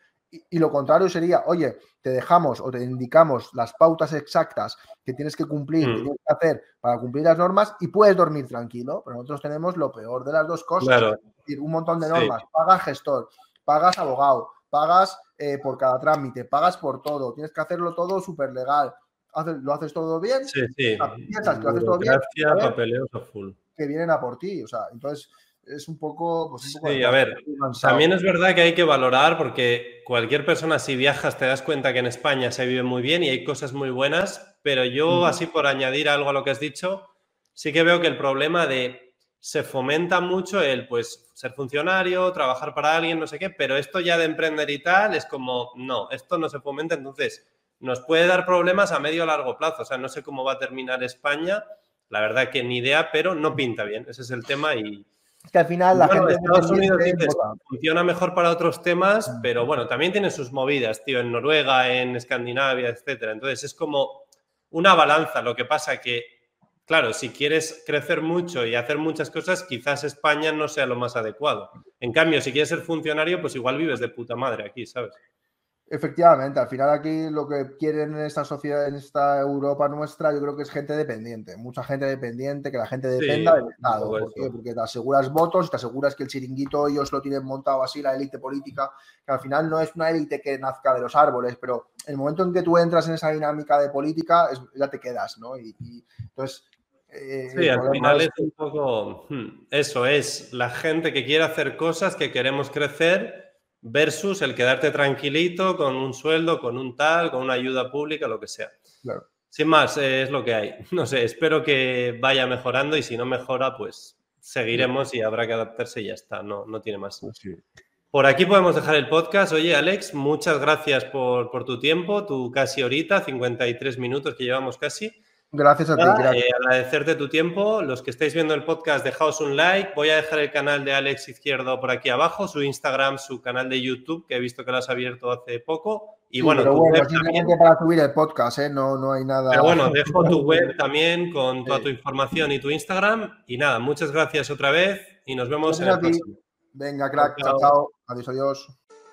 Y, lo contrario sería, oye, te dejamos o te indicamos las pautas exactas que tienes que cumplir, que mm. tienes que hacer para cumplir las normas y puedes dormir tranquilo. Pero nosotros tenemos lo peor de las dos cosas. Es decir, un montón de normas. Pagas gestor, pagas abogado, pagas eh, por cada trámite, pagas por todo. Tienes que hacerlo todo súper legal. lo haces todo bien. Sí, sí. Piensas que lo haces todo bien. Que vienen a por ti. O sea, entonces es un poco... Pues, sí, a ver, también es verdad que hay que valorar porque cualquier persona si viajas te das cuenta que en España se vive muy bien y hay cosas muy buenas, pero yo así por añadir algo a lo que has dicho, sí que veo que el problema de se fomenta mucho el pues ser funcionario, trabajar para alguien, no sé qué, pero esto ya de emprender y tal es como, no, esto no se fomenta, entonces nos puede dar problemas a medio o largo plazo, o sea, no sé cómo va a terminar España, la verdad que ni idea, pero no pinta bien, ese es el tema y es que al final la gente. Estados Unidos funciona mejor para otros temas, pero bueno, también tiene sus movidas, tío, en Noruega, en Escandinavia, etcétera. Entonces es como una balanza. Lo que pasa que, claro, si quieres crecer mucho y hacer muchas cosas, quizás España no sea lo más adecuado. En cambio, si quieres ser funcionario, pues igual vives de puta madre aquí, ¿sabes? Efectivamente, al final aquí lo que quieren en esta sociedad, en esta Europa nuestra, yo creo que es gente dependiente, mucha gente dependiente, que la gente dependa del Estado. Porque te aseguras votos, te aseguras que el chiringuito ellos lo tienen montado así, la élite política, que al final no es una élite que nazca de los árboles, pero el momento en que tú entras en esa dinámica de política, ya te quedas, ¿no? Y, entonces... Eh, sí, al final es un poco... Hmm, eso es, la gente que quiere hacer cosas, que queremos crecer versus el quedarte tranquilito con un sueldo, con un tal, con una ayuda pública, lo que sea. Sin más, eh, es lo que hay. No sé, espero que vaya mejorando y si no mejora, pues seguiremos y habrá que adaptarse y ya está, no, no tiene más. Pues por aquí podemos dejar el podcast. Oye, Alex, muchas gracias por, por tu tiempo, tu casi horita, 53 minutos que llevamos casi. Gracias a ti. Eh, agradecerte tu tiempo. Los que estáis viendo el podcast, dejaos un like. Voy a dejar el canal de Alex Izquierdo por aquí abajo, su Instagram, su canal de YouTube, que he visto que lo has abierto hace poco. Y bueno, pero bueno, simplemente para subir el podcast, ¿eh? no, no hay nada. Pero bueno, dejo tu web también con toda tu información y tu Instagram. Y nada, muchas gracias otra vez y nos vemos en el próximo. Venga, crack, chao, chao. Adiós, adiós.